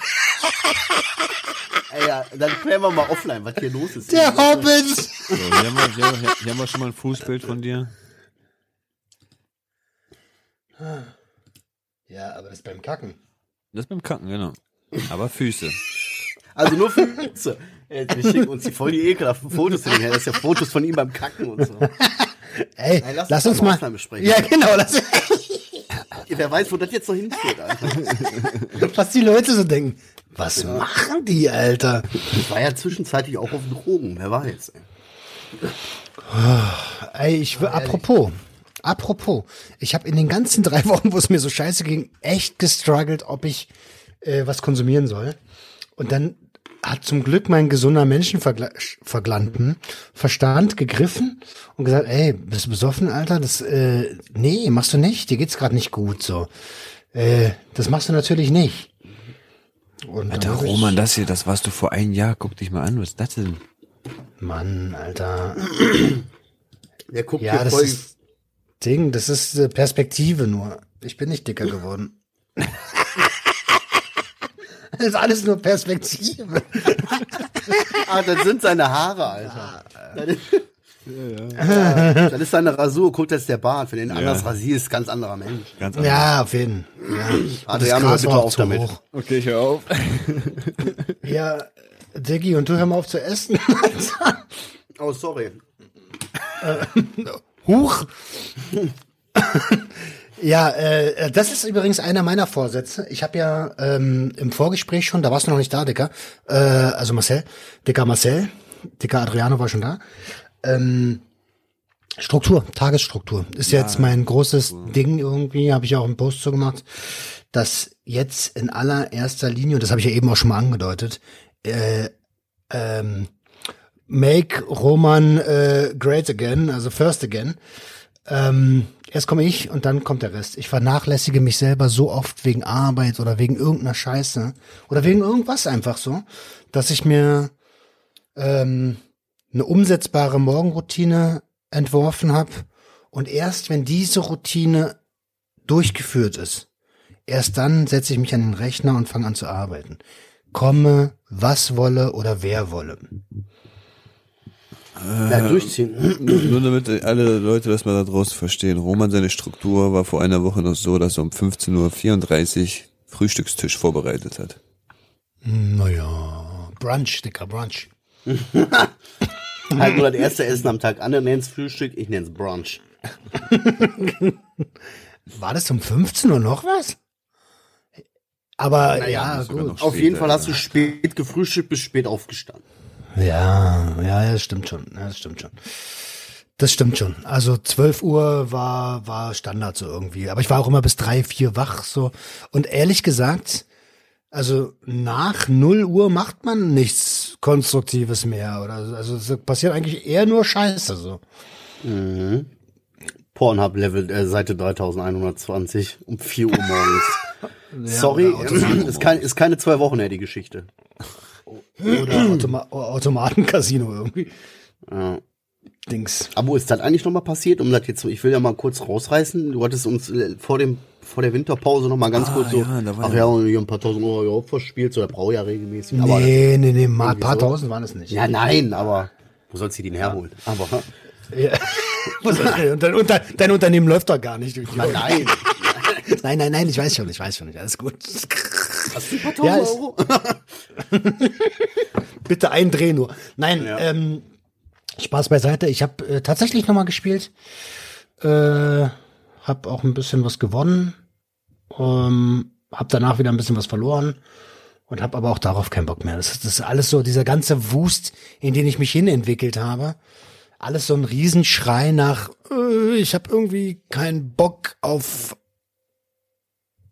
Ey, ja, dann klären wir mal offline, was hier los ist. Der Hobbit! So, hier, haben wir, hier, haben wir- hier haben wir schon mal ein Fußbild von dir. Ja, aber das ist beim Kacken. Das ist beim Kacken, genau. Aber Füße. Also nur für Füße. Ey, wir schicken uns die voll die ekelhaften Fotos hinterher. Das ist ja Fotos von ihm beim Kacken und so. Ey, Ey, lass lass, uns uns mal. Aufnahme besprechen. Ja, genau. Lass, Wer weiß, wo das jetzt noch hinführt, Alter. was die Leute so denken. Was machen die, Alter? Ich war ja zwischenzeitlich auch auf Drogen, wer weiß. Ey. Ey, ich will, apropos, apropos, ich habe in den ganzen drei Wochen, wo es mir so scheiße ging, echt gestruggelt, ob ich äh, was konsumieren soll. Und dann hat zum Glück mein gesunder Menschenverglanten Verstand gegriffen und gesagt, ey, bist du besoffen, Alter? Das, äh, nee, machst du nicht. Dir geht's gerade nicht gut, so. Äh, das machst du natürlich nicht. Und Alter, Roman, das hier, das warst du vor einem Jahr. Guck dich mal an, was ist das denn? Mann, Alter. Der guckt Ja, hier das voll, ist- Ding, das ist äh, Perspektive nur. Ich bin nicht dicker geworden. das ist alles nur Perspektive. Ah, das sind seine Haare, Alter. Das ist, ja, das ist seine Rasur. Guck, das ist der Bart. Wenn du ihn anders rasierst, ganz anderer Mensch. Ganz anders. Ja, auf jeden Ja. Adriano, Gras bitte war auch auf zu damit. hoch. Okay, ich hör auf. Ja, Diggi, und du hör mal auf zu essen. Oh, sorry. Huch. ja, äh, das ist übrigens einer meiner Vorsätze. Ich habe ja ähm, im Vorgespräch schon, da warst du noch nicht da, Dicker, äh, also Marcel, Dicker Marcel, Dicker Adriano war schon da. Ähm, Struktur, Tagesstruktur ist jetzt mein großes Ding irgendwie, habe ich auch einen Post zu gemacht, dass jetzt in allererster Linie, und das habe ich ja eben auch schon mal angedeutet, äh, ähm, Make Roman äh, Great Again, also First Again. Ähm, erst komme ich und dann kommt der Rest. Ich vernachlässige mich selber so oft wegen Arbeit oder wegen irgendeiner Scheiße oder wegen irgendwas einfach so, dass ich mir ähm, eine umsetzbare Morgenroutine entworfen habe und erst wenn diese Routine durchgeführt ist, erst dann setze ich mich an den Rechner und fange an zu arbeiten. Komme, was wolle oder wer wolle. Ja, durchziehen. Nur, damit alle Leute das mal da draußen verstehen. Roman, seine Struktur war vor einer Woche noch so, dass er um 15.34 Uhr Frühstückstisch vorbereitet hat. Naja, Brunch, Dicker, Brunch. Halt nur das erste Essen am Tag. Andere nennen's Frühstück, ich nenn's Brunch. War das um 15 Uhr noch was? Aber ja, sogar gut. Auf jeden Fall hast du ja. spät gefrühstückt, bis spät aufgestanden. Ja, ja, ja, das stimmt schon. Ja, das stimmt schon. Das stimmt schon. Also 12 Uhr war, war Standard so irgendwie. Aber ich war auch immer bis drei, vier wach so. Und ehrlich gesagt, also nach 0 Uhr macht man nichts Konstruktives mehr. Oder so. also es passiert eigentlich eher nur Scheiße so. Pornhub Level, äh, Seite 3120 um 4 Uhr morgens. Sorry, oder Automaten- ist, kein, ist keine zwei Wochen her, die Geschichte. Oder Automa Automatencasino irgendwie. Ja. Dings. Aber wo ist das eigentlich nochmal passiert? Um das jetzt so, ich will ja mal kurz rausreißen. Du hattest uns äh, vor dem vor der Winterpause noch mal ganz Ah, kurz so, ja, ach ja- ja, und hier ein paar tausend Euro verspielt, so der braucht ja regelmäßig. Aber, Nee, nee, nee, mal ein paar so. tausend waren es nicht. ja, nein, aber wo sollst du den herholen? Aber Ja. Ich- und dein, und dein, dein Unternehmen läuft doch gar nicht. Idiot. nein, Nein, nein, nein, ich weiß schon, ich weiß schon nicht. Alles gut. Hast du ein paar Ja, tausend Euro? Bitte ein Dreh nur. Nein, Ja. ähm, Spaß beiseite. Ich habe äh, tatsächlich nochmal gespielt. Äh, hab auch ein bisschen was gewonnen. Ähm, hab danach wieder ein bisschen was verloren. Und hab aber auch darauf keinen Bock mehr. Das ist, das ist alles so, dieser ganze Wust, in den ich mich hinentwickelt habe. Alles so ein Riesenschrei nach, äh, ich habe irgendwie keinen Bock auf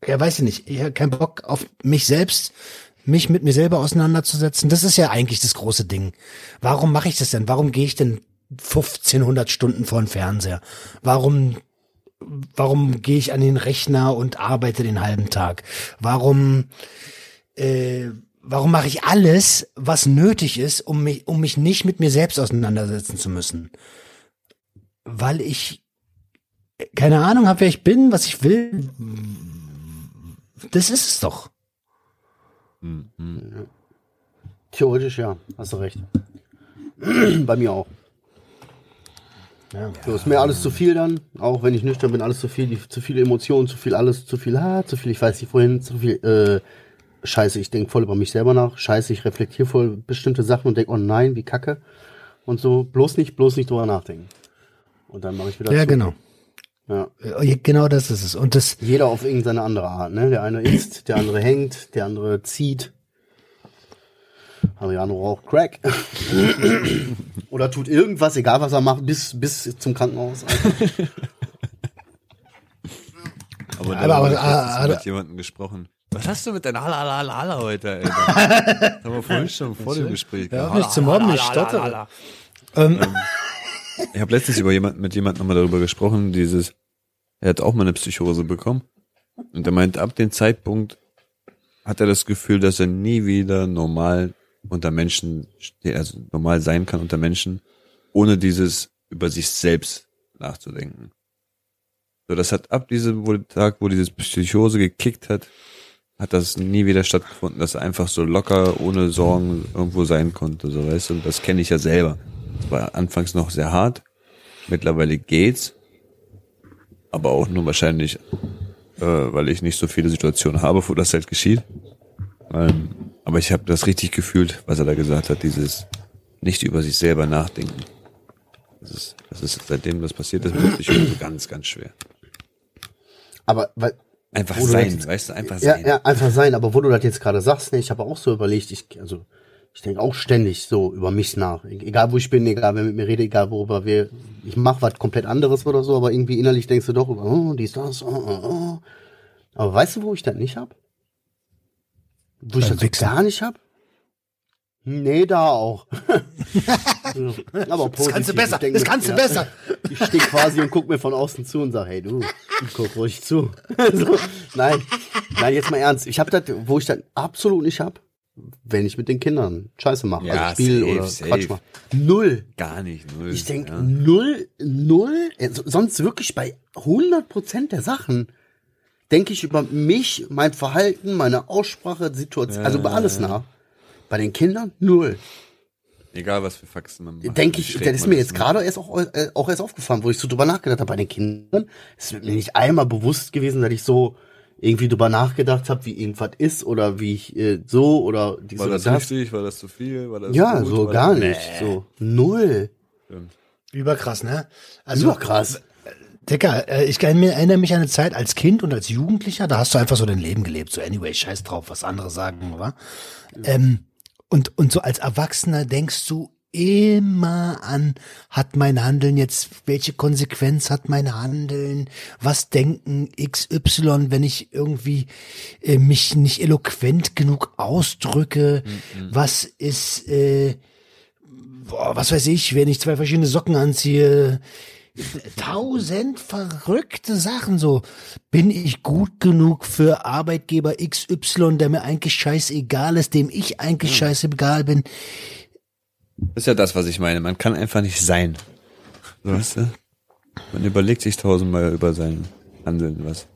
ja, weiß ich nicht, ich habe keinen Bock auf mich selbst, mich mit mir selber auseinanderzusetzen. Das ist ja eigentlich das große Ding. Warum mache ich das denn? Warum gehe ich denn 1500 Stunden vor den Fernseher? Warum, warum gehe ich an den Rechner und arbeite den halben Tag? Warum, äh, warum mache ich alles, was nötig ist, um mich, um mich nicht mit mir selbst auseinandersetzen zu müssen? Weil ich keine Ahnung habe, wer ich bin, was ich will. Das ist es doch. Theoretisch ja, hast du recht. Bei mir auch. Ja. So ist mir alles zu viel dann, auch wenn ich nüchtern bin, alles zu viel, die, zu viele Emotionen, zu viel alles, zu viel, ah, zu viel, ich weiß nicht vorhin, zu viel, äh, scheiße, ich denke voll über mich selber nach, scheiße, ich reflektiere voll bestimmte Sachen und denke, oh nein, wie kacke. Und so, bloß nicht, bloß nicht drüber nachdenken. Und dann mache ich wieder Ja, zu. genau. Ja. Genau das ist es. Und das, Jeder auf irgendeine andere Art, ne? Der eine isst, der andere hängt, der andere zieht. Adriano raucht Crack. Oder tut irgendwas, egal was er macht, bis, bis zum Krankenhaus. Aber, da aber- habe ich ah, mit jemandem gesprochen. Was hast du mit deiner Hala Hala Hala heute, Alter? Das haben wir vorhin schon vor dem Gespräch ja, gehabt. nicht zu mobben, ich stottere. Ähm, Ich habe letztens über jemand, mit jemandem nochmal darüber gesprochen, dieses, er hat auch mal eine Psychose bekommen. Und er meint, ab dem Zeitpunkt hat er das Gefühl, dass er nie wieder normal unter Menschen, also normal sein kann unter Menschen, ohne dieses über sich selbst nachzudenken. So, das hat ab diesem Tag, wo dieses Psychose gekickt hat, hat das nie wieder stattgefunden, dass er einfach so locker, ohne Sorgen irgendwo sein konnte, so weißt du, und das kenne ich ja selber. Das war anfangs noch sehr hart, mittlerweile geht's, aber auch nur wahrscheinlich, äh, weil ich nicht so viele Situationen habe, wo das halt geschieht. Ähm, aber ich habe das richtig gefühlt, was er da gesagt hat, dieses nicht über sich selber nachdenken. Das ist, das ist seitdem das passiert ist, Psychose ganz, ganz schwer. Aber weil, Einfach sein, jetzt- weißt du, einfach ja, sein. ja, einfach sein. Aber wo du das jetzt gerade sagst, ne, ich habe auch so überlegt, ich, also, ich denke auch ständig so über mich nach. Egal wo ich bin, egal wer mit mir redet, egal worüber wir, ich mache was komplett anderes oder so, aber irgendwie innerlich denkst du doch über, oh, dies, das, oh, oh, oh. Aber weißt du, wo ich das nicht hab? Wo ich das so gar nicht hab? Nee, da auch. aber Das kannst du positiv. besser, das kannst du besser. Ich stehe quasi und guck mir von außen zu und sag, hey du, guck ruhig zu. so, nein, nein, jetzt mal ernst. Ich habe das, wo ich das absolut nicht hab, wenn ich mit den Kindern Scheiße mache, Ja, also Spiel safe, oder safe. Quatsch mache. Null. Gar nicht, null. Ich denk ja. null, null. so- Sonst wirklich bei 100 Prozent der Sachen denke ich über mich, mein Verhalten, meine Aussprache, Situation, also über alles nach. Bei den Kindern null. Egal, was für Faxen man macht. Denke ich, das ist mir jetzt gerade erst auch, äh, auch erst aufgefallen, wo ich so drüber nachgedacht habe bei den Kindern. Es ist mir nicht einmal bewusst gewesen, dass ich so irgendwie drüber nachgedacht habe, wie irgendwas ist oder wie ich äh, so oder dies War oder das das. richtig? War das zu viel? War das Ja, gut? so War gar das- nicht. So null. Überkrass, ne? Also, Super krass. Dicker, äh, ich erinnere mich an eine Zeit als Kind und als Jugendlicher, da hast du einfach so dein Leben gelebt. So, anyway, scheiß drauf, was andere sagen, wa? Ähm, und, und so als Erwachsener denkst du immer an, hat mein Handeln jetzt, welche Konsequenz hat mein Handeln? Was denken XY, wenn ich irgendwie äh, mich nicht eloquent genug ausdrücke? Was ist, äh, boah, was weiß ich, wenn ich zwei verschiedene Socken anziehe? tausend verrückte Sachen so. Bin ich gut genug für Arbeitgeber XY, der mir eigentlich scheißegal ist, dem ich eigentlich scheißegal bin? Das ist ja das, was ich meine. Man kann einfach nicht sein. So, weißt du? Man überlegt sich tausendmal über sein Handeln was.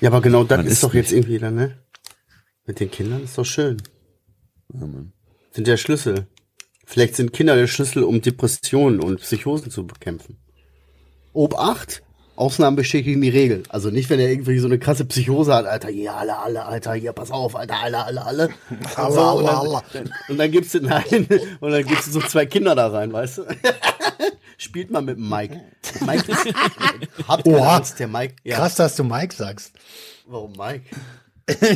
Ja, aber genau das ist, ist doch jetzt nicht. irgendwie dann, ne? Mit den Kindern ist doch schön. Ja, Mann. Sind der Schlüssel. Vielleicht sind Kinder der Schlüssel, um Depressionen und Psychosen zu bekämpfen. Obacht, Ausnahmen bestätigen die Regel. Also nicht, wenn er irgendwie so eine krasse Psychose hat, Alter, hier alle, alle, Alter, hier, pass auf, Alter, alle, alle, alle. Und, Alla, so, und, dann, gibst du, nein, und dann gibst du so zwei Kinder da rein, weißt du? Spielt mal mit dem Mike. Mike ist, habt Oha. Angst, der Mike. Ja, Krass, dass du Mike sagst. warum Mike?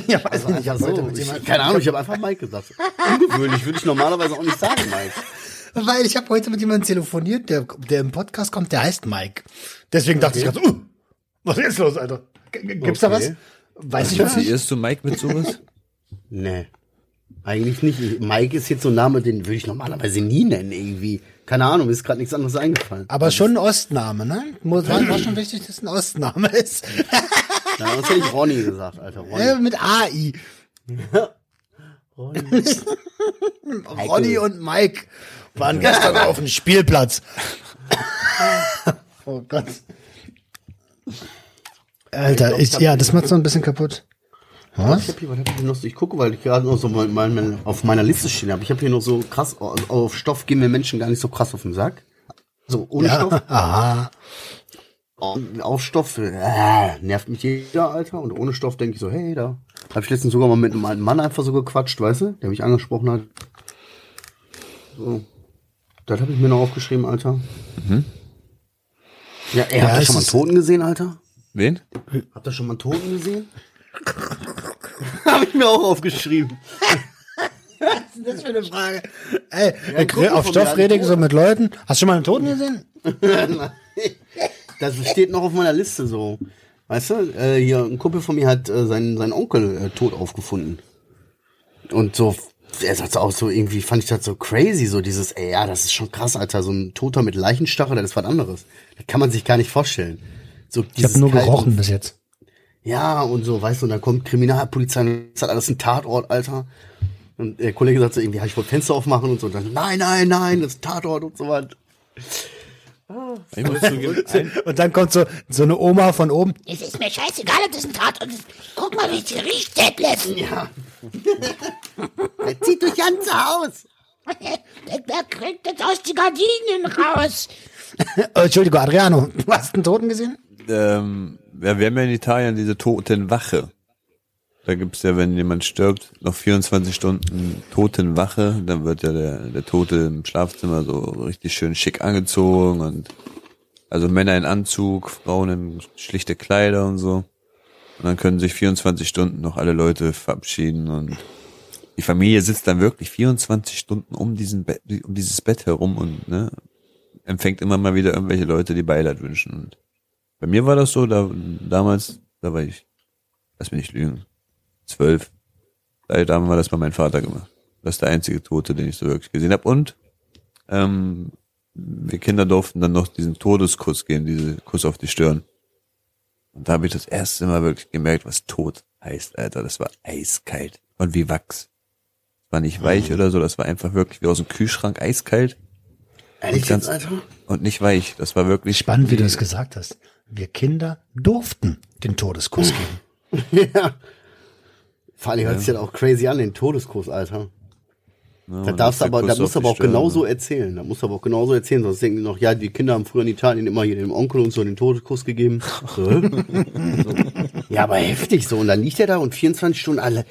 ja, weiß Also nicht, ich hab einfach heute so, mit ich, jemandem, keine Ahnung, ich habe einfach Mike gesagt. Ungewöhnlich, würde ich normalerweise auch nicht sagen, Mike. weil ich habe heute mit jemandem telefoniert, der, der im Podcast kommt, der heißt Mike. Deswegen dachte ich gerade, uh, was ist los, Alter? G- Gibt's da was? Okay. Weiß ich was nicht. Assoziierst du Mike mit sowas? Nee. Eigentlich nicht. Ich- Mike ist jetzt so ein Name, den würde ich normalerweise nie nennen, irgendwie. Keine Ahnung, mir ist gerade nichts anderes eingefallen. Aber schon ein Ostname, ne? Muss- War, war schon wichtig, dass es ein Ostname ist. Na, sonst hätte ich Ronny gesagt, Alter. Ronny. Äh, mit AI. Ronny. Ronny und Mike waren gestern auf dem Spielplatz. Oh Gott. Alter, ich, ja, das macht so ein bisschen kaputt. Ich Was? hab hier, was hab ich hier noch so, ich gucke, weil ich gerade noch so mein, mein, auf meiner Liste stehen habe. Ich habe hier noch so krass, auf Stoff gehen mir Menschen gar nicht so krass auf den Sack. So, ohne Stoff. Ja, aha. Auf Stoff, äh, nervt mich jeder, Alter. Und ohne Stoff denke ich so, hey, da. Hab ich letztens sogar mal mit einem alten Mann einfach so gequatscht, weißt du, der mich angesprochen hat. So. Das habe ich mir noch aufgeschrieben, Alter. Ja, ey, Ja, habt ihr schon mal einen Toten gesehen, Alter? Wen? Habt ihr schon mal einen Toten gesehen? habe ich mir auch aufgeschrieben. Was ist das für eine Frage? Ey, Kumpel auf Stoff rede ich so mit Leuten. Hast du schon mal einen Toten gesehen? Das steht noch auf meiner Liste so. Weißt du, äh, hier ein Kumpel von mir hat äh, seinen, seinen Onkel äh, tot aufgefunden. Und so, er sagt auch so, irgendwie fand ich das so crazy, so dieses, ey, ja, das ist schon krass, Alter, so ein Toter mit Leichenstachel, das ist was anderes. Das kann man sich gar nicht vorstellen. So Ich habe nur kalte- gerochen bis jetzt. Ja, und so, weißt du, und dann kommt Kriminalpolizei und das hat alles ein Tatort, Alter. Und der Kollege sagt so irgendwie, ja, ich wollte Fenster aufmachen und so. Und dann, nein, nein, nein, das ist ein Tatort und so was. Ich muss zugeben, ein, Und dann kommt so, so eine Oma von oben. Es ist mir scheißegal, ob das ein Tatort ist. Guck mal, wie es hier riecht, Detlef. Ja. er zieht durch ganze Haus. Wer kriegt jetzt aus die Gardinen raus? Äh, Entschuldigung, Adriano, du hast einen Toten gesehen? ähm, ja, wir haben ja in Italien diese Totenwache. Da gibt's ja, wenn jemand stirbt, noch 24 Stunden Totenwache. Dann wird ja der, der Tote im Schlafzimmer so richtig schön schick angezogen und also Männer in Anzug, Frauen in schlichte Kleider und so. Und dann können sich 24 Stunden noch alle Leute verabschieden und die Familie sitzt dann wirklich 24 Stunden um diesen Bett, um dieses Bett herum und ne, empfängt immer mal wieder irgendwelche Leute, die Beileid wünschen. Und bei mir war das so, da damals, da war ich, lass mich nicht lügen, zwölf. Da da haben wir das bei meinem Vater gemacht. Das ist der einzige Tote, den ich so wirklich gesehen habe. Und ähm, wir Kinder durften dann noch diesen Todeskuss geben, diese Kuss auf die Stirn. Und da habe ich das erste Mal wirklich gemerkt, was Tod heißt, Alter. Das war eiskalt und wie Wachs. War nicht weich oder so, das war einfach wirklich wie aus dem Kühlschrank eiskalt Ehrlich ganz- jetzt, Alter? und nicht weich. Das war wirklich Spannend, wie du es gesagt hast. Wir Kinder durften den Todeskuss geben. ja. Vor allem hört sich ja auch crazy an, den Todeskurs, Alter. Ja, Da darfst aber, da musst du aber auch Stirn. genauso erzählen. Da musst du aber auch genauso erzählen, sonst denken die noch, ja, die Kinder haben früher in Italien immer hier dem Onkel und so den Todeskuss gegeben. So. Ja, aber heftig so. Und dann liegt er da und 24 Stunden alle.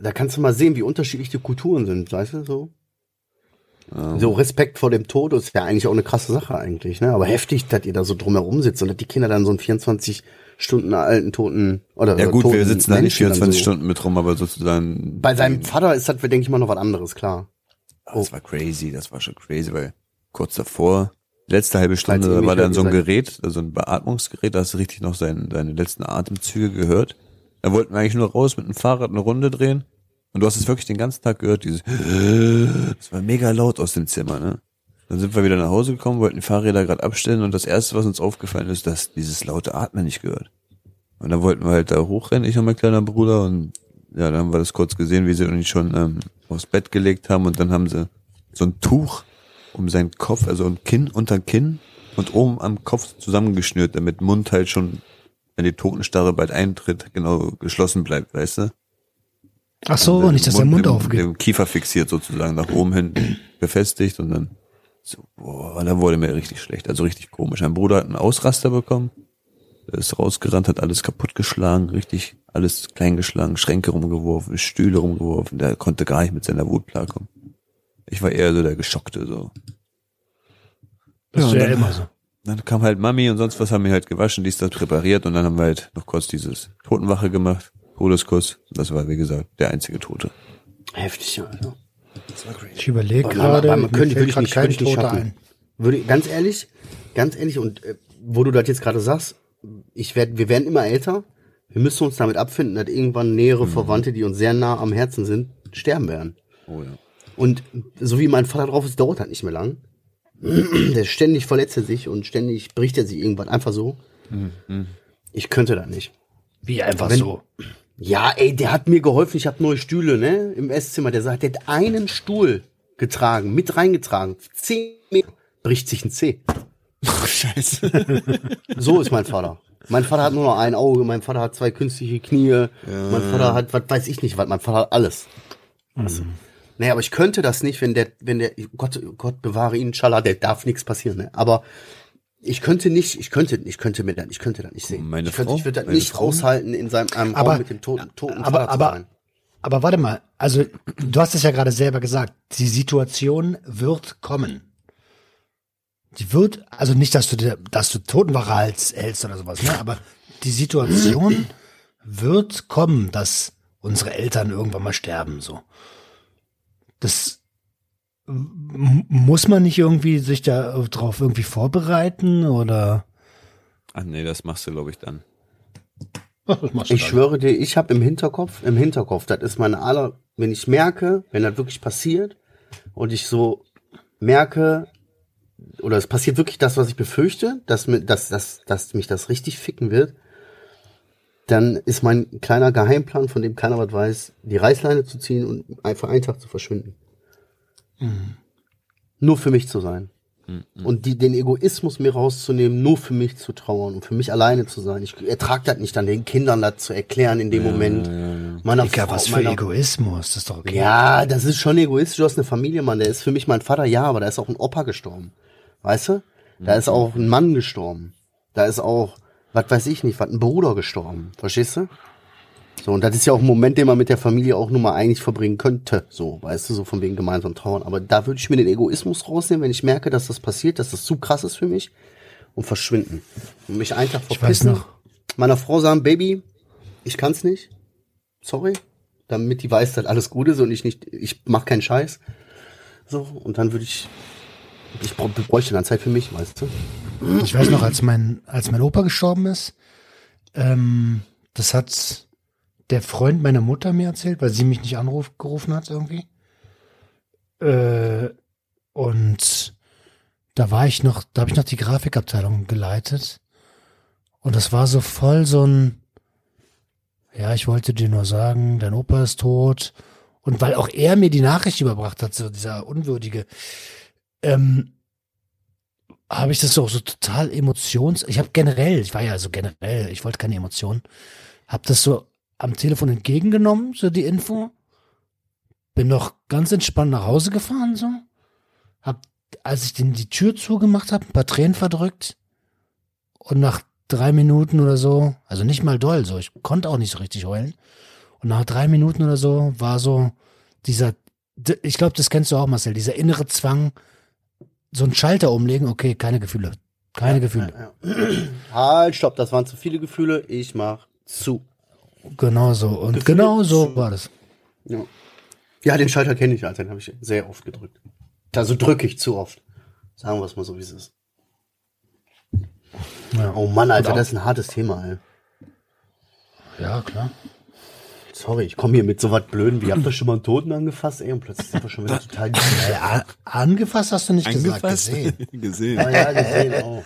Da kannst du mal sehen, wie unterschiedlich die Kulturen sind, weißt du, so. So Respekt vor dem Tod ist ja eigentlich auch eine krasse Sache eigentlich, ne? Aber heftig, dass ihr da so drumherum sitzt und dass die Kinder dann so einen 24 Stunden alten toten oder Ja gut, wir sitzen da nicht Menschen dann 24 so. Stunden mit rum, aber sozusagen. Bei seinem Vater ist das, denke ich mal, noch was anderes, klar. Ah, Das war crazy, das war schon crazy, weil kurz davor, letzte halbe Stunde, da war dann so ein Gerät, also ein Beatmungsgerät, da hast du richtig noch sein, seine letzten Atemzüge gehört. Da wollten wir eigentlich nur raus mit dem Fahrrad eine Runde drehen. Und du hast es wirklich den ganzen Tag gehört, dieses, das war mega laut aus dem Zimmer, ne? Dann sind wir wieder nach Hause gekommen, wollten die Fahrräder gerade abstellen und das erste, was uns aufgefallen ist, dass dieses laute Atmen nicht gehört. Und dann wollten wir halt da hochrennen, ich und mein kleiner Bruder und ja, dann haben wir das kurz gesehen, wie sie uns schon ähm, aufs Bett gelegt haben und dann haben sie so ein Tuch um seinen Kopf, also ein Kinn unter Kinn und oben am Kopf zusammengeschnürt, damit Mund halt schon, wenn die Totenstarre bald eintritt, genau geschlossen bleibt, weißt du? Ach so, nicht, dass der Mund im, aufgeht. Im Kiefer fixiert sozusagen, nach oben hin befestigt und dann so, boah, dann wurde mir richtig schlecht, also richtig komisch. Mein Bruder hat einen Ausraster bekommen, der ist rausgerannt, hat alles kaputtgeschlagen, richtig alles kleingeschlagen, Schränke rumgeworfen, Stühle rumgeworfen, der konnte gar nicht mit seiner Wut klarkommen. Ich war eher so der Geschockte, so. Das ist Ja, ja dann- immer so. Dann kam halt Mami und sonst was haben wir halt gewaschen, dies, das präpariert und dann haben wir halt noch kurz dieses Totenwache gemacht, Todeskuss. Das war, wie gesagt, der einzige Tote. Heftig, Alter. Ich überlege Aber- gerade, man könnte, würde ich nicht, würde ich nicht schaffen. Würde, ganz ehrlich, ganz ehrlich, und äh, wo du das jetzt gerade sagst, ich werd, wir werden immer älter. Wir müssen uns damit abfinden, dass irgendwann nähere Verwandte, die uns sehr nah am Herzen sind, sterben werden. Oh ja. Und so wie mein Vater drauf ist, dauert das nicht mehr lang. Der ständig verletzt er sich und ständig bricht er sich irgendwann einfach so. Ich könnte das nicht. Wie einfach Wenn- so. Ja, ey, der hat mir geholfen. Ich habe neue Stühle, ne, im Esszimmer. Der sagt, der hat einen Stuhl getragen, mit reingetragen. Zehn Meter, bricht sich ein Zeh. Scheiße. So ist mein Vater. Mein Vater hat nur noch ein Auge, mein Vater hat zwei künstliche Knie, mein Vater hat, was weiß ich nicht, was, mein Vater hat alles. Also, nee, aber ich könnte das nicht, wenn der, wenn der, Gott, Gott bewahre ihn, Schala, der darf nichts passieren, ne? Aber ich könnte nicht, ich könnte, ich könnte mir das, ich könnte das nicht sehen. Meine ich könnte, Frau? ich würde das Meine nicht Frau? aushalten, in seinem einem Aber- Raum mit dem toten, toten aber- Vater aber- zu sein. Aber warte mal, also du hast es ja gerade selber gesagt, die Situation wird kommen. Die wird, also nicht, dass du dir, dass du Totenwache hältst, hältst oder sowas, ne? Aber die Situation wird kommen, dass unsere Eltern irgendwann mal sterben, so. Das muss man nicht irgendwie sich da drauf irgendwie vorbereiten oder? Ach nee, das machst du, glaube ich, dann. Ich dann? schwöre dir, ich habe im Hinterkopf, im Hinterkopf, das ist meine aller, wenn ich merke, wenn das wirklich passiert und ich so merke, oder es passiert wirklich das, was ich befürchte, dass, mir, dass, dass, dass mich das richtig ficken wird, dann ist mein kleiner Geheimplan, von dem keiner was weiß, die Reißleine zu ziehen und einfach einen Tag zu verschwinden. Nur für mich zu sein. Und die, den Egoismus mir rauszunehmen, nur für mich zu trauern und für mich alleine zu sein. Ich ertrage das nicht, dann den Kindern das zu erklären in dem Moment. Meiner Digga, Frau- was für meiner- Egoismus, das ist doch okay. Ja, das ist schon egoistisch. Du hast eine Familie, Mann. Der ist für mich mein Vater, ja, aber da ist auch ein Opa gestorben. Weißt du? Da ist auch ein Mann gestorben. Da ist auch, was weiß ich nicht, was ein Bruder gestorben. Verstehst du? So, und das ist ja auch ein Moment, den man mit der Familie auch nur mal eigentlich verbringen könnte. So, weißt du, so von wegen gemeinsam trauern. Aber da würde ich mir den Egoismus rausnehmen, wenn ich merke, dass das passiert, dass das zu krass ist für mich und verschwinden. Und mich einfach weiß verpissen. noch. Meiner Frau sagen, Baby, ich kann's nicht. Sorry. Damit die weiß, dass alles gut ist und ich nicht, ich mach keinen Scheiß. So, und dann würde ich, ich bräuchte dann Zeit für mich, weißt du? Ich weiß noch, als mein, als mein Opa gestorben ist, ähm, das hat der Freund meiner Mutter mir erzählt, weil sie mich nicht angerufen hat irgendwie. Äh, und da war ich noch, da habe ich noch die Grafikabteilung geleitet. Und das war so voll so ein, ja, ich wollte dir nur sagen, dein Opa ist tot. Und weil auch er mir die Nachricht überbracht hat, so dieser Unwürdige, ähm, habe ich das auch so total emotions. Ich habe generell, ich war ja so generell, ich wollte keine Emotionen, habe das so am Telefon entgegengenommen, so die Info. Bin noch ganz entspannt nach Hause gefahren, so. Hab, als ich den die Tür zugemacht habe, ein paar Tränen verdrückt. Und nach drei Minuten oder so, also nicht mal doll, so, ich konnte auch nicht so richtig heulen. Und nach drei Minuten oder so war so dieser, ich glaube, das kennst du auch, Marcel, dieser innere Zwang, so einen Schalter umlegen, okay, keine Gefühle. Keine Gefühle. Halt, stopp, das waren zu viele Gefühle, ich mach zu. Genau so. Und genau so war das. Ja, ja den Schalter kenne ich, Alter, den habe ich sehr oft gedrückt. Also drücke ich zu oft. Sagen wir es mal so, wie es ist. Ja, Oh Mann, Alter, das ist ein hartes Thema, ey. ja klar. Sorry, ich komme hier mit so was Blöden wie, habt ihr schon mal einen Toten angefasst, ey, und plötzlich sind wir schon wieder total Äh, angefasst hast du nicht gesagt, Angefasst? gesehen. Gesehen. Ja, ja, gesehen, oh.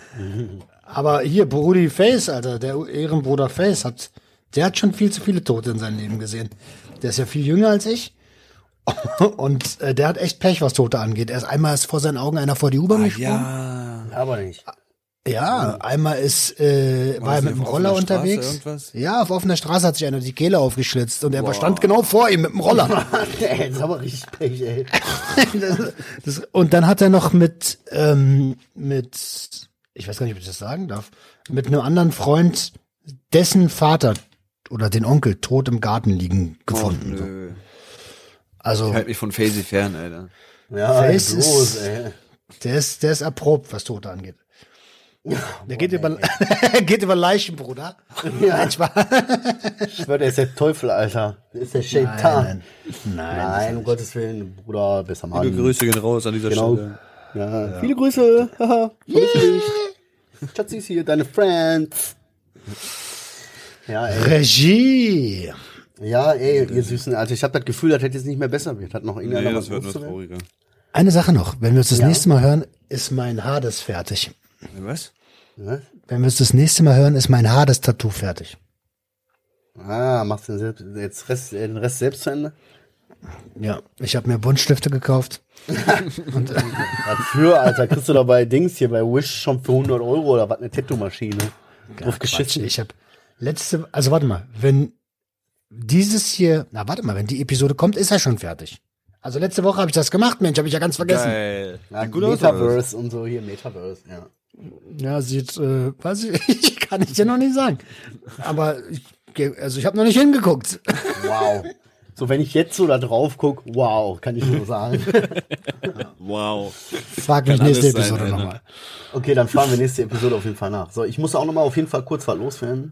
Aber hier, Brudi Face, Alter, der Ehrenbruder Face hat, der hat schon viel zu viele Tote in seinem Leben gesehen. Der ist ja viel jünger als ich. Und äh, der hat echt Pech, was Tote angeht. Erst einmal ist vor seinen Augen einer vor die U-Bahn gesprungen. Ja. Aber nicht. Ja, einmal ist, äh, war er das mit dem Roller unterwegs. irgendwas? Ja, auf offener Straße hat sich einer die Kehle aufgeschlitzt und er stand genau vor ihm mit dem Roller. ey, das ist aber richtig Pech, ey. das, das, und dann hat er noch mit, ähm, mit, ich weiß gar nicht, ob ich das sagen darf, mit einem anderen Freund dessen Vater oder den Onkel tot im Garten liegen gefunden. so. Nö. Also Ich halte mich von Faisy fern, Alter. Ja, Face bloß, ist- ey. der ist, der ist erprobt, was Tote angeht. Der geht über, geht über Leichen, Bruder. Ja. Nein. Ich schwör, der ist der Teufel, Alter. Der ist der Shaitan. Nein, nein. Nein, um Gottes Willen, Bruder, besser Mann. Liebe Grüße gehen raus an dieser Genau. Stelle. Ja, viele Grüße. Haha, Licht. Schatzis hier, deine Friends. Ja, ey. Regie. Ja, ey, ihr Süßen. Also ich habe das Gefühl, das hätte jetzt nicht mehr besser wird. Hat noch irgendeiner Nee, was das wird nur trauriger. Eine Sache noch. Wenn wir uns das Ja. nächste Mal hören, ist mein Hades fertig. Was? Wenn wir uns das nächste Mal hören, ist mein Hades-Tattoo fertig. Ah, machst du den, selbst, jetzt Rest, äh, den Rest selbst zu Ende? Ja, ich habe mir Buntstifte gekauft. Dafür, Alter, kriegst du da bei Dings hier bei Wish schon für 100 Euro oder was, eine Tattoo-Maschine. Drauf Quatsch, geschissen. ich habe letzte, also warte mal, wenn dieses hier, na warte mal, wenn die Episode kommt, ist er schon fertig. Also letzte Woche habe ich das gemacht, Mensch, habe ich ja ganz vergessen. Geil. Ja, Sieht gut? Metaverse und so hier, Metaverse, ja. Ja, sieht, äh, weiß ich, kann ich dir noch nicht sagen. Aber ich, also ich habe noch nicht hingeguckt. Wow. So, wenn ich jetzt so da drauf guck, wow, kann ich nur sagen. Wow. Frag mich Kann nächste Episode nochmal. Okay, dann fahren wir nächste Episode auf jeden Fall nach. So, ich muss auch nochmal auf jeden Fall kurz was loswerden.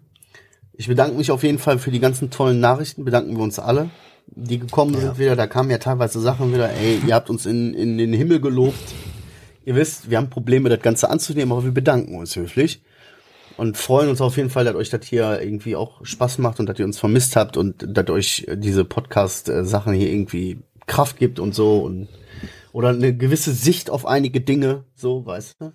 Ich bedanke mich auf jeden Fall für die ganzen tollen Nachrichten, bedanken wir uns alle, die gekommen sind wieder. Da kamen ja teilweise Sachen wieder, ey, ihr habt uns in, in den Himmel gelobt. Ihr wisst, wir haben Probleme, das Ganze anzunehmen, aber wir bedanken uns höflich. Und freuen uns auf jeden Fall, dass euch das hier irgendwie auch Spaß macht und dass ihr uns vermisst habt und dass euch diese Podcast-Sachen hier irgendwie Kraft gibt und so und oder eine gewisse Sicht auf einige Dinge, so, weißt du.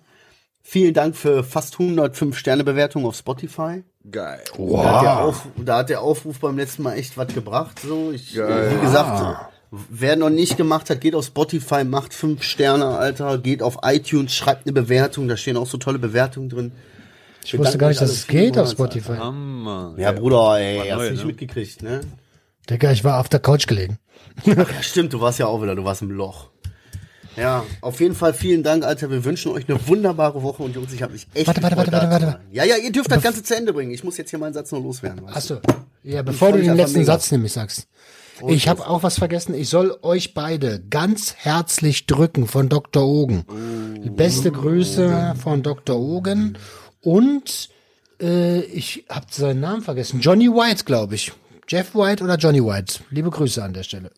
Vielen Dank für fast 105 Sterne Bewertung auf Spotify. Geil. Da, hat der Auf, da hat der Aufruf beim letzten Mal echt was gebracht. So, ich, Geil. wie gesagt, Wer noch nicht gemacht hat, geht auf Spotify, macht fünf Sterne, Alter. Geht auf iTunes, schreibt eine Bewertung. Da stehen auch so tolle Bewertungen drin. Ich wusste gar nicht, dass es geht auf Spotify. Hammer. Ja, Bruder, ey, hast neu, du nicht ne? mitgekriegt, ne? Digga, ich war auf der Couch gelegen. Ja, stimmt, du warst ja auch wieder, du warst im Loch. Ja, auf jeden Fall vielen Dank, Alter. Wir wünschen euch eine wunderbare Woche und Jungs, ich habe mich echt Warte, warte, warte, warte, warte. Ja, ja, ihr dürft das Ganze zu Ende bringen. Ich muss jetzt hier meinen Satz noch loswerden. Achso. Ja, bevor du den letzten mega. Satz nämlich sagst. Ich habe auch was vergessen. Ich soll euch beide ganz herzlich drücken von Dr. Ogen. Beste Grüße von Dr. Ogen. Und äh, ich habe seinen Namen vergessen. Johnny White, glaube ich. Jeff White oder Johnny White. Liebe Grüße an der Stelle.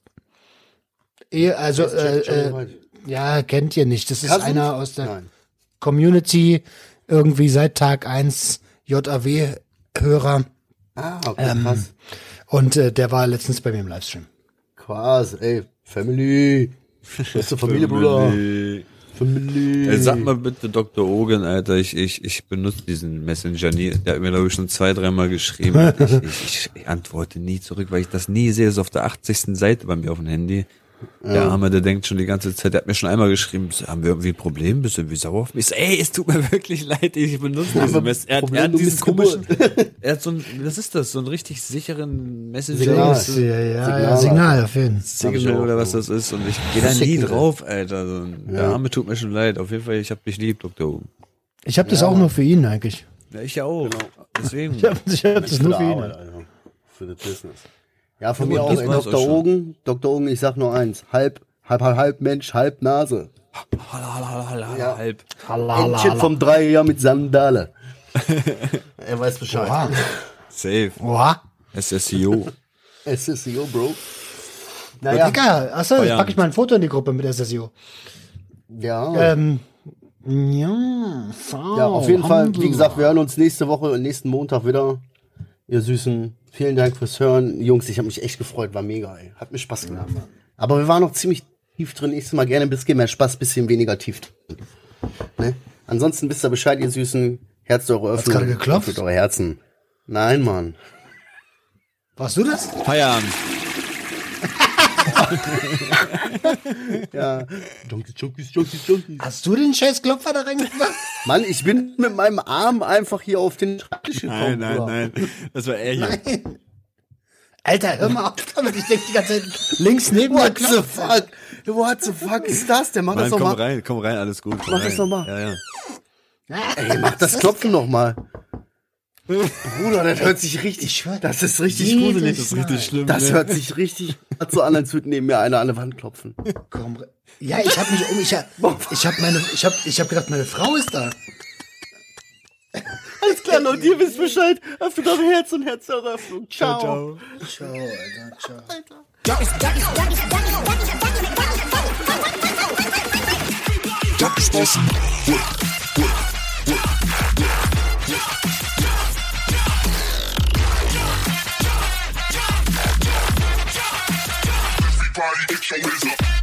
Eh, Also, äh, äh? Ja, kennt ihr nicht. Das ist Cousins? einer aus der Nein. Community, irgendwie seit Tag 1 JAW-Hörer. Ah, okay, Ähm, krass. Und äh, der war letztens bei mir im Livestream. Krass, ey. Family. Beste Familie, Bruder. Family. Family. Ey, sag mal bitte Dr. Ogen, Alter, ich, ich, ich benutze diesen Messenger nie. Der hat mir, glaube ich, schon zwei, dreimal geschrieben. ich, ich, ich antworte nie zurück, weil ich das nie sehe. Das ist auf der 80. Seite bei mir auf dem Handy. Der Arme, der denkt schon die ganze Zeit, der hat mir schon einmal geschrieben, so, haben wir irgendwie ein Problem? Bist du irgendwie sauer auf mich? Ich so, ey, es tut mir wirklich leid, ich benutze diesen wir Messenger. Er, hat- er hat du diesen bist komischen, er hat so ein, was ist das, so einen richtig sicheren Messenger. Signal. du? Ja, ja, Signal, ja, Signal auf jeden Fall. Signal oder was das ist und ich gehe da nie drauf, Alter. So, Der Arme tut mir schon leid. Auf jeden Fall, ich hab dich lieb, Dr. Ogen. Ich habe das auch nur für ihn eigentlich. Ja, ich ja auch. Deswegen. Ich habe ich hab das Für nur für ihn. Arbeit, Alter. Für das Business. Ja, von Ja, mir auch, ey, Dr. Ogen. Dr. Ogen, ich sag nur eins. Halb, halb, halb, halb Mensch, halb Nase. Halla, Ja. halb. Entchen vom Dreier mit Sandale. er weiß Bescheid. Oha. Safe. Oha. SSIO. SSCO, Bro. Naja, Digga, achso, jetzt packe ich mal ein Foto in die Gruppe mit SSIO. ja. Ähm, ja, so, Ja, auf jeden Fall, wie Handel. gesagt, wir hören uns nächste Woche, nächsten Montag wieder. Ihr Süßen, vielen Dank fürs Hören. Jungs, ich habe mich echt gefreut, war mega, ey. Hat mir Spaß gemacht. Aber wir waren noch ziemlich tief drin. Nächstes Mal gerne ein bisschen mehr Spaß, bisschen weniger tief drin. Ne? Ansonsten wisst ihr Bescheid, ihr Süßen. Herzt eure Öffnung. gerade geklopft? Öffnet eure Herzen. Nein, Mann. Warst du das? Feierabend. Ja. Junkies, Junkies, Junkies, Junkies. Hast du den scheiß Klopfer da reingemacht? Mann, ich bin mit meinem Arm einfach hier auf den Schreibtisch gekommen. Nein, nein, nein. Das war er hier. Alter, hör mal auf damit. Ich denke die ganze Zeit links neben mir What the fuck? What the fuck ist das denn? Mach Mann, das doch komm mal. rein, komm rein, alles gut. Mach das rein. doch mal. Ja, ja. Ey, mach das Klopfen noch mal. Bruder, das hört sich richtig, schwör- das ist richtig gruselig. Das ist richtig schlimm. Das ne? hört sich richtig so an, als würde neben mir einer an der Wand klopfen. Komm, re- ja, ich habe mich um, ich hab, ich habe meine, ich habe, ich habe gedacht, meine Frau ist da. Alles klar, Leute, ihr wisst Bescheid. Öffnet eure Herz und Herzeröffnung. Ciao. Ciao. Ciao, Alter, ciao. Everybody get your up.